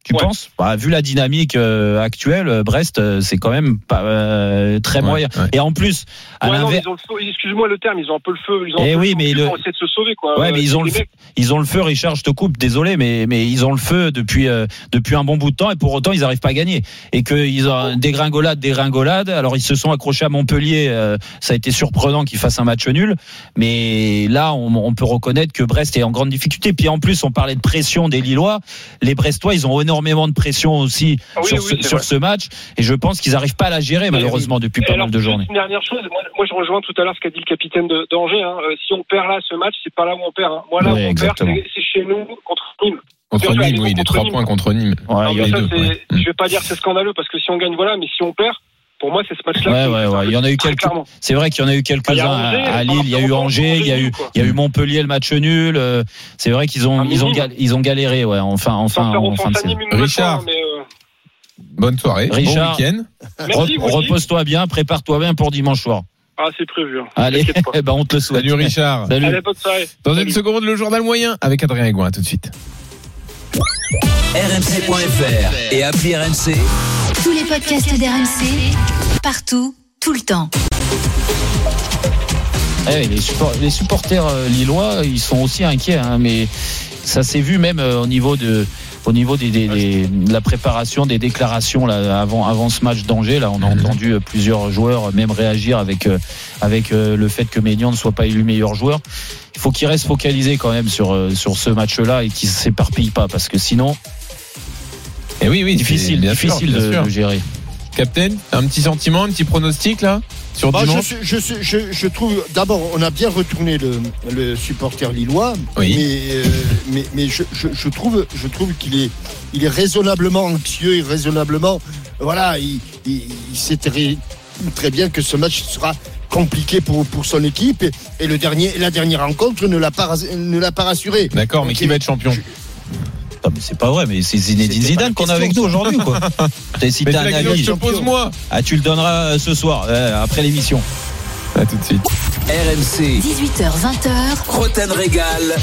Tu penses? Bah, Vu la dynamique euh, actuelle, euh, Brest, euh, c'est quand même pas euh, très Ouais, moyen. ouais. Et en plus, excuse-moi le terme, ils ont un peu le feu. Ils ont un Eh peu oui, le mais feu le- pour essayer de se sauver, quoi. Ouais, Euh, mais ils ont le mecs- ils ont le feu, Richard, je te coupe, désolé, mais, mais ils ont le feu depuis, euh, depuis un bon bout de temps et pour autant ils n'arrivent pas à gagner. Et qu'ils ont dégringolade, dégringolade. Alors ils se sont accrochés à Montpellier, euh, ça a été surprenant qu'ils fassent un match nul. Mais là, on, on peut reconnaître que Brest est en grande difficulté. Puis en plus, on parlait de pression des Lillois. Les Brestois, ils ont énormément de pression aussi Ah oui, sur, oui, ce, sur match. Et je pense qu'ils n'arrivent pas à la gérer, malheureusement, depuis Et pas alors, mal de journées. Une dernière chose, moi, moi, je rejoins tout à l'heure ce qu'a dit le capitaine de- d'Angers. Hein. Euh, si on perd là ce match, c'est pas là où on perd. Hein. Moi là Oui, où on exactement. perd, c'est- chez nous contre Nîmes. Contre Nîmes, oui, contre trois Nîmes. points contre Nîmes. Ouais, Non, il y a mais ça, deux, c'est- ouais. Je vais pas dire que c'est scandaleux parce que si on gagne, voilà, mais si on perd, pour moi, c'est ce match-là. Ouais, ouais, ouais. Il y en a eu quelques. C'est vrai qu'il y en a eu Ah, quelques-uns y a à, Lille. Il y a eu Angers, Angers, il y a eu, il y a eu Montpellier le match nul. euh, C'est vrai qu'ils ont, Ah, ils ont, ils ont galéré, ouais. Enfin, enfin, en fin de saison. Richard. mais, euh, Bonne soirée, Richard. bon week-end. Repose-toi bien, prépare-toi bien pour dimanche soir. Ah, c'est prévu. hein. Allez, [LAUGHS] eh ben on te le souhaite. Salut Richard. [LAUGHS] Salut. Allez, bonne soirée. Dans une seconde, le journal moyen avec Adrien Aigouin. À tout de suite. rmc.fr et appli RMC. Tous les podcasts d'RMC, partout, tout le temps. Eh, les, support- les supporters euh, lillois, ils sont aussi inquiets, hein, mais ça s'est vu même euh, au niveau de la préparation des déclarations avant ce match d'Angers là on a entendu euh, plusieurs joueurs même réagir avec le fait que Ménian ne soit pas élu meilleur joueur il faut qu'il reste focalisé quand même sur sur ce match là et qu'il s'éparpille pas parce que sinon Et oui, oui, difficile bien sûr, difficile bien de, sûr. de gérer Captain, un petit sentiment, un petit pronostic là sur Bah, je, dimanche. suis- je, suis- je, je trouve, d'abord, on a bien retourné le, le supporter lillois, Oui. mais, euh, mais, mais je, trouve, je trouve qu'il est, il est raisonnablement anxieux et raisonnablement, voilà, il, il, il sait très, très bien que ce match sera compliqué pour, pour son équipe et, et le dernier, la dernière rencontre ne l'a pas, ne l'a pas rassuré. D'accord, mais qui va être champion Non, mais c'est pas vrai mais c'est Zinedine Zidane qu'on a avec nous aujourd'hui quoi T'as- si t'as un question que avis je te pose moi. ah tu le donneras euh, ce soir euh, après l'émission À tout de suite. RMC. 18h, 20h, Roten Régal.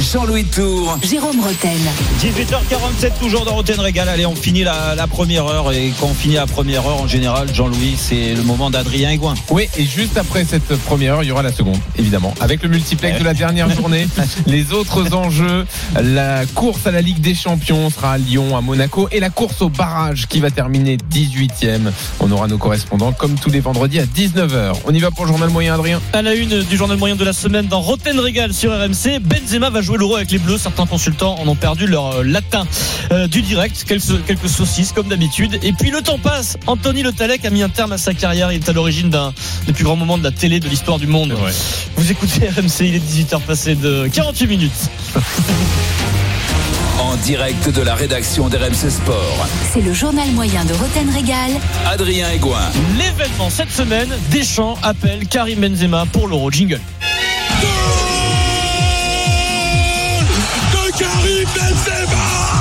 Jean-Louis Tour. Jérôme Roten. 18h47 toujours dans Roten Régal. Allez, on finit la, la première heure et quand on finit la première heure en général, Jean-Louis, c'est le moment d'Adrien Aigouin. Oui, et juste après cette première heure, il y aura la seconde, évidemment. Avec le multiplex de la dernière journée, [LAUGHS] les autres enjeux, la course à la Ligue des Champions sera à Lyon, à Monaco, et la course au barrage qui va terminer 18e. On aura nos correspondants comme tous les vendredis à 19h. On y va pour le journal moyen, Adrien? À la une du journal moyen de la semaine dans Roten Régal sur RMC, Benzema va jouer l'euro avec les Bleus. Certains consultants en ont perdu leur euh, latin euh, du direct. Quelques, quelques saucisses comme d'habitude. Et puis le temps passe. Anthony Le Talec a mis un terme à sa carrière. Il est à l'origine d'un des plus grands moments de la télé de l'histoire du monde. Vous écoutez RMC, il est 18h passé de 48 minutes. [LAUGHS] En direct de la rédaction d'RMC Sport. C'est le journal moyen de Roten Régal. Adrien Aigouin. L'événement cette semaine, Deschamps appelle Karim Benzema pour l'euro. Jingle. De Karim Benzema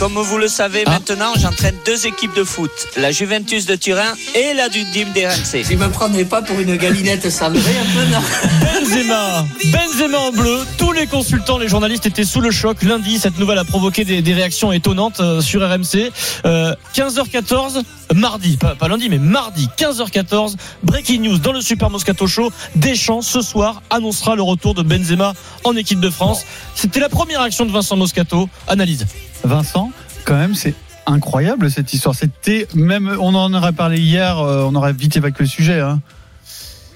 Comme vous le savez Ah. maintenant, j'entraîne deux équipes de foot, la Juventus de Turin et la du Dim d'RMC. Tu me prendrais pas pour une galinette cendrée un peu, non Benzema, Benzema en bleu. Tous les consultants, les journalistes étaient sous le choc. Lundi, cette nouvelle a provoqué des, des réactions étonnantes euh, sur RMC. Euh, 15h14, mardi, pas, pas lundi, mais mardi, 15h14, breaking news dans le Super Moscato Show. Deschamps, ce soir, annoncera le retour de Benzema en équipe de France. C'était la première action de Vincent Moscato. Analyse. Vincent, quand même, c'est incroyable cette histoire. C'était même, on en aurait parlé hier, euh, on aurait vite évacué le sujet. Hein.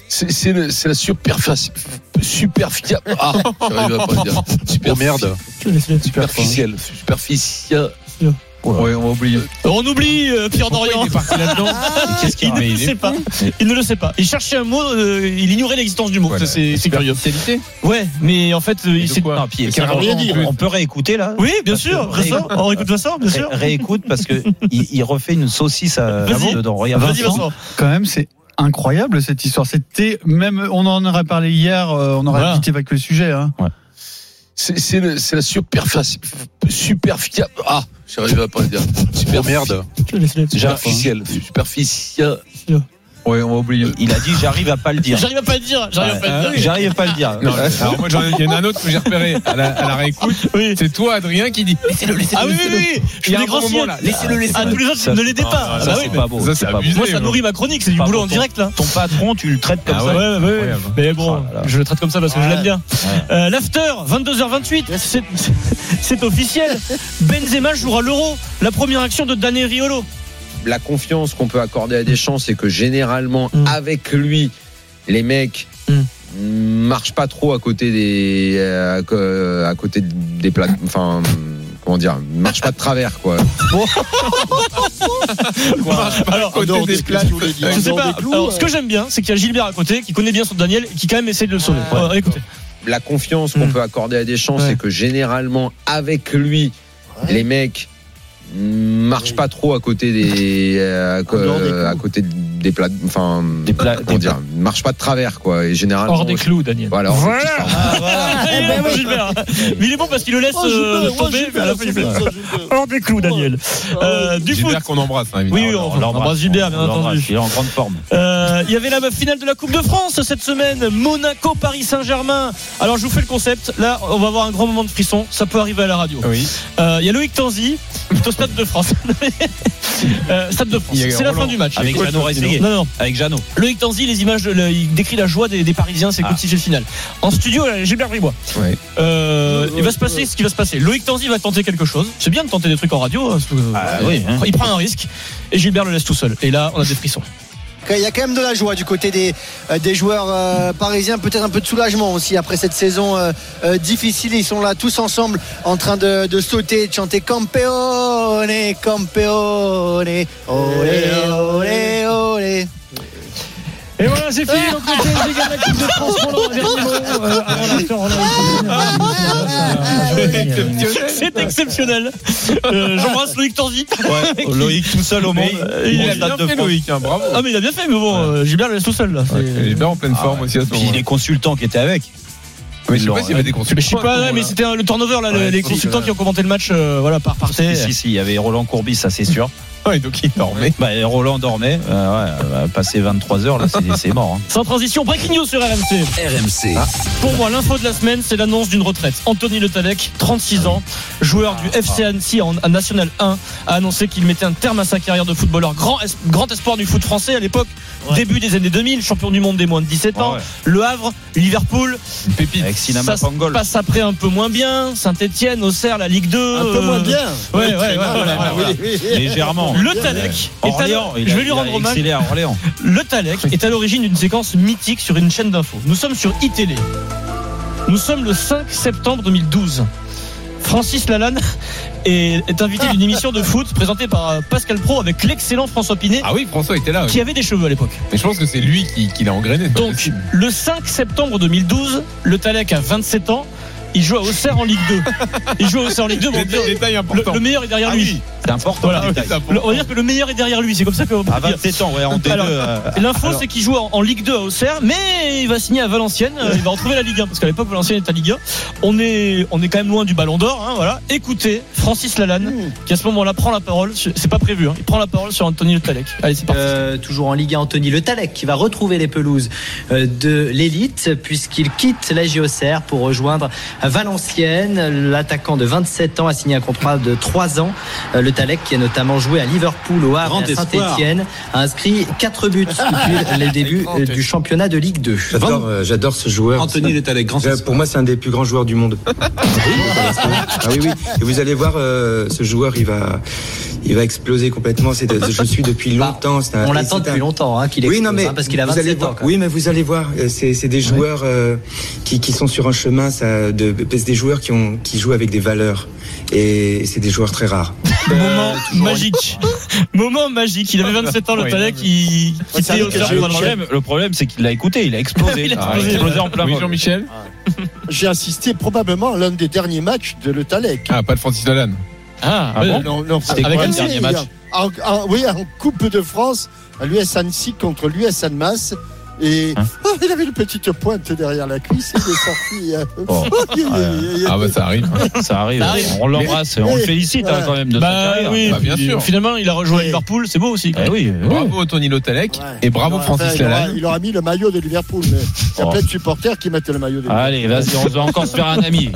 C'est c'est le- c'est la superficie. Superficie. Ah, j'arrive à pas le dire. Super Oh, merde. Superficielle. Superficielle. Ouais, on va oublier. On oublie euh, Pierre Dorian. il est parti là-dedans Qu'est-ce qu'il Il a ne le il sait pas. Il ne le sait pas. Il cherchait un mot, euh, il ignorait l'existence du mot. Voilà. C'est c'est curieux. Ouais, mais en fait, euh, il de s'est. plus on peut réécouter là Oui, bien sûr. on réécoute Vincent, bien sûr. Ré- réécoute parce que il, il refait une saucisse à, Vas-y. dedans. Regarde. Vas-y, Vincent. Quand même, c'est incroyable cette histoire. C'était même, on en aurait parlé hier, euh, on aurait Voilà. vite évacué le sujet. Hein. C'est c'est le- c'est la superficie. Superficie. Ah, j'arrive à pas le dire. Super Oh, merde. Superficielle. Superficielle. Oui, on va oublier. Il a dit j'arrive à pas le dire. J'arrive à pas le dire. J'arrive à pas le dire. J'arrive à pas le dire. Non, alors moi, j'en ai- il y en a un autre que j'ai repéré à la, à la réécoute. C'est toi, Adrien, qui dit laissez-le, laissez-le. Ah oui, oui, oui. Je grand grands moment signes. là. Laissez-le, laissez-le. Ah, tous les autres, Ça, ne l'aidez pas. ça, Ah bah oui, c'est mais- pas beau. Ça, c'est pas beau. Moi, ça nourrit ma chronique. C'est du Pas boulot en direct, là. Ton patron, tu le traites comme Ah ça. Ouais, ouais. Mais bon, Oh je le traite comme ça parce que je l'aime bien. Euh, L'after, 22h28, [LAUGHS] c'est- officiel. Benzema jouera l'euro. La première action de Dani Riolo. La confiance qu'on peut accorder à Deschamps, c'est que généralement, Mm. avec lui, les mecs Mm. marchent pas trop à côté des, euh, à à côté des plates, enfin, comment dire, marchent pas de travers, quoi. [LAUGHS] Je sais dehors pas. clous, Alors, euh, ce que j'aime bien, c'est qu'il y a Gilbert à côté qui connaît bien son Daniel et qui quand même essaie de le sauver. Euh, écoutez. La confiance qu'on Mm. peut accorder à Deschamps, Ouais. c'est que généralement, avec lui, les mecs marchent pas trop à côté des, euh, à, clous. à côté des plates, enfin, Des pla- comment des dire, marchent pas de travers, quoi. Et généralement, Hors des clous, Daniel. Voilà, hors des Voilà. Ah, voilà. Il est bon, Gilbert. Mais il est bon parce qu'il le laisse Oh, euh, oh, tomber. Gilbert, mais à la fin. Hors des clous, Daniel. Euh, du. Gilbert qu'on embrasse, hein, évidemment. Oui, oui, on, embrasse Gilbert, bien l'embrasse, entendu. Il est en grande forme. Euh, Il y avait la finale de la Coupe de France cette semaine, Monaco Paris Saint-Germain. Alors je vous fais le concept. Là, on va avoir un grand moment de frisson. Ça peut arriver à la radio. Oui. Euh, Il y a Loïc Tanzi, au Stade de France. [LAUGHS] Euh, Stade de France. C'est la Roland. fin du match. Avec Jeannot. Non, non. Avec Jeannot. Loïc Tanzi, les images, de, le- il décrit la joie des, des Parisiens, c'est Ah. comme si c'est le final. En studio, Gilbert Bribois. Ouais. Euh, il va se passer ce qui va se passer. Loïc Tanzi va tenter quelque chose. C'est bien de tenter des trucs en radio. hein, Ah euh, oui, hein. Il prend un risque et Gilbert le laisse tout seul. Et là, on a des frissons. Il y a quand même de la joie du côté des, euh, des joueurs euh, parisiens, peut-être un peu de soulagement aussi après cette saison euh, difficile. Ils sont là tous ensemble en train de, de sauter, de chanter Campeone, Campeone, olé, olé, olé. Et voilà, c'est fini. Donc, le PSG gagne la Coupe de France. Dernier mot, euh, avant l'after, Roland. [LAUGHS] C'est exceptionnel. Euh, J'embrasse Loïc Tanzi. Ouais, Loïc tout seul au monde. Il Au a Stade bien fait. Loïc. hein, bravo. Ah, mais il a bien fait, mais bon, euh, Gilbert le laisse tout seul. Là. Ouais, Gilbert en pleine forme aussi à ce Puis moment. les consultants qui étaient avec. Mais je sais pas s'il y avait des Mais je consultants. sais pas, mais c'était le turnover là, Ouais, les consultants que- qui ont commenté le match, euh, voilà, par par Si, si, si, il y avait Roland Courbis, ça c'est sûr. [LAUGHS] [LAUGHS] Ouais, donc il dormait. Bah, et Roland dormait. Euh, ouais, euh, passé 23 heures, là, c'est- mort. hein. Sans transition, breaking news sur RMC. RMC. Pour moi, l'info de la semaine, c'est l'annonce d'une retraite. Anthony Le Tallec, 36 ans, joueur du FC Annecy en, National 1, a annoncé qu'il mettait un terme à sa carrière de footballeur. Grand, es- grand espoir du foot français à l'époque, début des années 2000, champion du monde des moins de 17 ans. Ouais, ouais. Le Havre, Liverpool. Pépite. Avec Sinama Ça Pangol. passe après un peu moins bien. Saint-Etienne, Auxerre, la Ligue 2. Un peu euh, moins bien. Ouais, ouais, ouais, Très mal, voilà, ah, voilà. oui, oui, oui. Légèrement. Le il je vais lui rendre hommage. excellé à Orléans. Le Talec est à l'origine d'une séquence mythique sur une chaîne d'infos. Nous sommes sur iTélé. Nous sommes le 5 septembre 2012. Francis Lalanne est, est invité d'une émission de foot présentée par euh, Pascal Pro avec l'excellent François Pinet Ah oui, François était là. oui. qui avait des cheveux à l'époque. Mais je pense que c'est lui qui, qui l'a engrainé. c'est pas Donc possible. le 5 septembre 2012, le Talec a 27 ans. Il joue à Auxerre en Ligue 2. Il joue à Auxerre en Ligue 2. Bon, le, important. le meilleur est derrière Ah lui. oui, c'est important. Voilà. le important. On va dire que le meilleur est derrière lui. C'est comme ça qu'on peut À dire. 27 ans, ouais, en D2. Alors, euh, L'info, alors, c'est qu'il joue en, en Ligue 2 à Auxerre, mais il va signer à Valenciennes. euh, Il va retrouver la Ligue 1 parce qu'à l'époque, Valenciennes est à Ligue 1. On est, on est quand même loin du Ballon d'Or. Hein, voilà. Écoutez, Francis Lalanne, qui à ce moment-là prend la parole. C'est pas prévu. hein, il prend la parole sur Anthony Le Talec. Allez, c'est parti. Euh, toujours en Ligue 1, Anthony Le Talec qui va retrouver les pelouses de l'élite puisqu'il quitte la JOCR pour rejoindre Valenciennes. L'attaquant de 27 ans a signé un contrat de 3 ans. Euh, Le Talec qui a notamment joué à Liverpool, au Havre à. Saint-Etienne a inscrit 4 buts depuis [LAUGHS] les débuts euh, du championnat de Ligue 2. J'adore, euh, j'adore ce joueur. Anthony Le Tallec, grand Pour moi, c'est un des plus grands joueurs du monde. [LAUGHS] ah oui, oui. Et vous allez voir, euh, ce joueur, il va, il va exploser complètement. Je suis depuis longtemps. C'est un- On l'attend depuis un- longtemps hein, qu'il Oui, explose, non, mais hein, parce qu'il a vous allez 27 ans. voir. Oui, mais vous allez voir. C'est, des joueurs euh, qui, qui sont sur un chemin, ça, de, c'est des joueurs qui ont, qui jouent avec des valeurs. Et c'est des joueurs très rares. Moment magique. Moment magique. Il avait 27 ans, Le dire Auxerre que le problème, le problème, c'est qu'il l'a écouté, il a explosé. [LAUGHS] Il a Ah, explosé. explosé en plein Oui, vol. Jean-Michel J'ai assisté probablement à l'un des derniers matchs de Le Talec. Ah, pas de Francis Lalanne. Ah, Ah bon Non, non, C'était Avec Annecy, dernier match en, en- Oui, en Coupe de France, à l'US Annecy contre l'US Annemasse. Et Hein ah, [LAUGHS] il avait une petite pointe derrière la cuisse, il est sorti. euh, [LAUGHS] Oh. [LAUGHS] Ah bah ça arrive. Ça arrive. Ça arrive. On l'embrasse, on le félicite hein, quand même de sa Bah carrière. oui, Bah, bien sûr. Finalement, il a rejoint Liverpool, c'est beau aussi. Eh oui, oui. Bravo Tony Lotalec et bravo Francis Lalanne. il aura mis le maillot de Liverpool. Mais il y a Oh. plein de supporters qui mettent le maillot de Liverpool. Allez, vas-y, on va encore se faire un ami.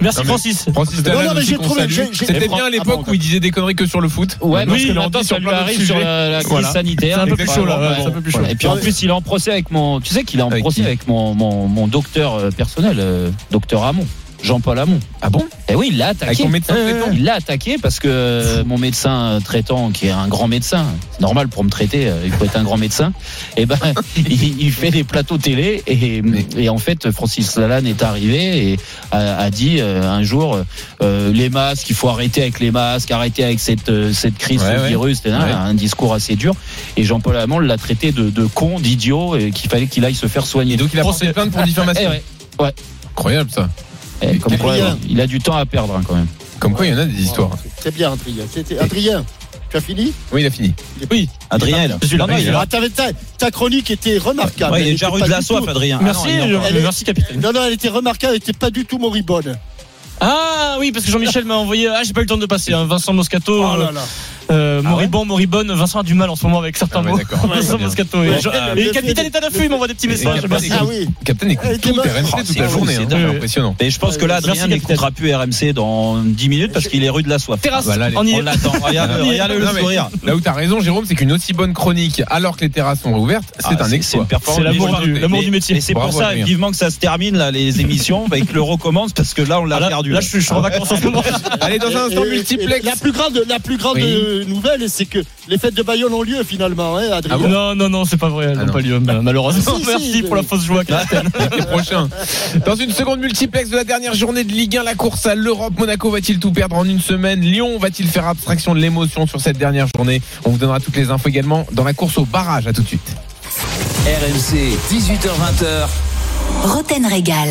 Merci Non, Francis. Francis C'était bien à ah l'époque bon, où il disait des conneries que sur le foot. Ouais, en maintenant ça sur lui arrive sur la, crise sanitaire. C'est un peu plus chaud là, Ouais, ouais. Et puis en plus, il est en procès avec mon. Tu sais qu'il est en procès avec mon, mon, mon docteur euh, personnel, euh, docteur Hamon. Jean-Paul Hamon. Ah bon? Eh oui, il l'a attaqué. Avec médecin traitant? Il l'a attaqué parce que euh, mon médecin traitant, qui est un grand médecin, c'est normal pour me traiter, euh, il faut être un grand médecin, et ben [LAUGHS] il, il fait des plateaux télé et, et en fait Francis Lalanne est arrivé et a, a dit euh, un jour euh, les masques, il faut arrêter avec les masques, arrêter avec cette euh, cette crise, Ouais, virus, etc. Ouais. un discours assez dur. Et Jean-Paul Hamon l'a traité de, de con, d'idiot, et qu'il fallait qu'il aille se faire soigner. Et donc il a porté plainte pour diffamation. [LAUGHS] Eh ouais, ouais. Incroyable ça. Eh, comme quoi, Adrien. il a du temps à perdre hein, quand même. Comme quoi il y en a des histoires. C'est bien, Adrien. C'était- Adrien, tu as fini? Oui, il a fini. Oui, Adrien là. Non, non, il. Ah, t'avais- ta, ta chronique était remarquable. Ouais, il Elle est déjà était rue pas de la soif, Adrien. Merci, Ah non, merci capitaine. Non, non, elle était remarquable, elle n'était pas du tout moribonde. Ah oui, parce que Jean-Michel m'a envoyé. Ah, j'ai pas eu le temps de passer. hein, Vincent Moscato. Oh là là. euh, Ah moribond, moribonne. Vincent a du mal en ce moment avec certains Ah ouais, mots. d'accord. Vincent. Moscato. Et, euh, et le capitaine est à l'affût, il m'envoie des petits messages. Ah oui. Captain écoute Elle était tout. RMC toute c'est la journée. c'est impressionnant. Et je pense que là, Adrien capitaine. n'écoutera plus RMC dans 10 minutes parce qu'il est rue de la soif. Terrasse, Ah on y On est. l'attend. Regarde, On y est. regarde le sourire. Là où t'as raison, Jérôme, c'est qu'une aussi bonne chronique alors que les terrasses sont réouvertes, c'est Ah, un exploit. C'est l'amour du- métier. Et c'est pour ça, vivement que ça se termine, là, les émissions, et que le recommence parce que là, on l'a Ah, perdu. là, je suis en vacances en ce moment. Allez, dans un instant multiplex. La plus grande, nouvelle, c'est que les fêtes de Bayonne ont lieu finalement, hein, Adrien. Ah bon Non, non, non, c'est pas vrai. Elles Ah n'ont non. pas lieu, ma- malheureusement. Si, Merci si, pour la fausse joie, [LAUGHS] prochain. Dans une seconde multiplex de la dernière journée de Ligue 1, la course à l'Europe, Monaco va-t-il tout perdre en une semaine? Lyon va-t-il faire abstraction de l'émotion sur cette dernière journée? On vous donnera toutes les infos également dans la course au barrage. À tout de suite. RMC, 18h20h. Roten Régal.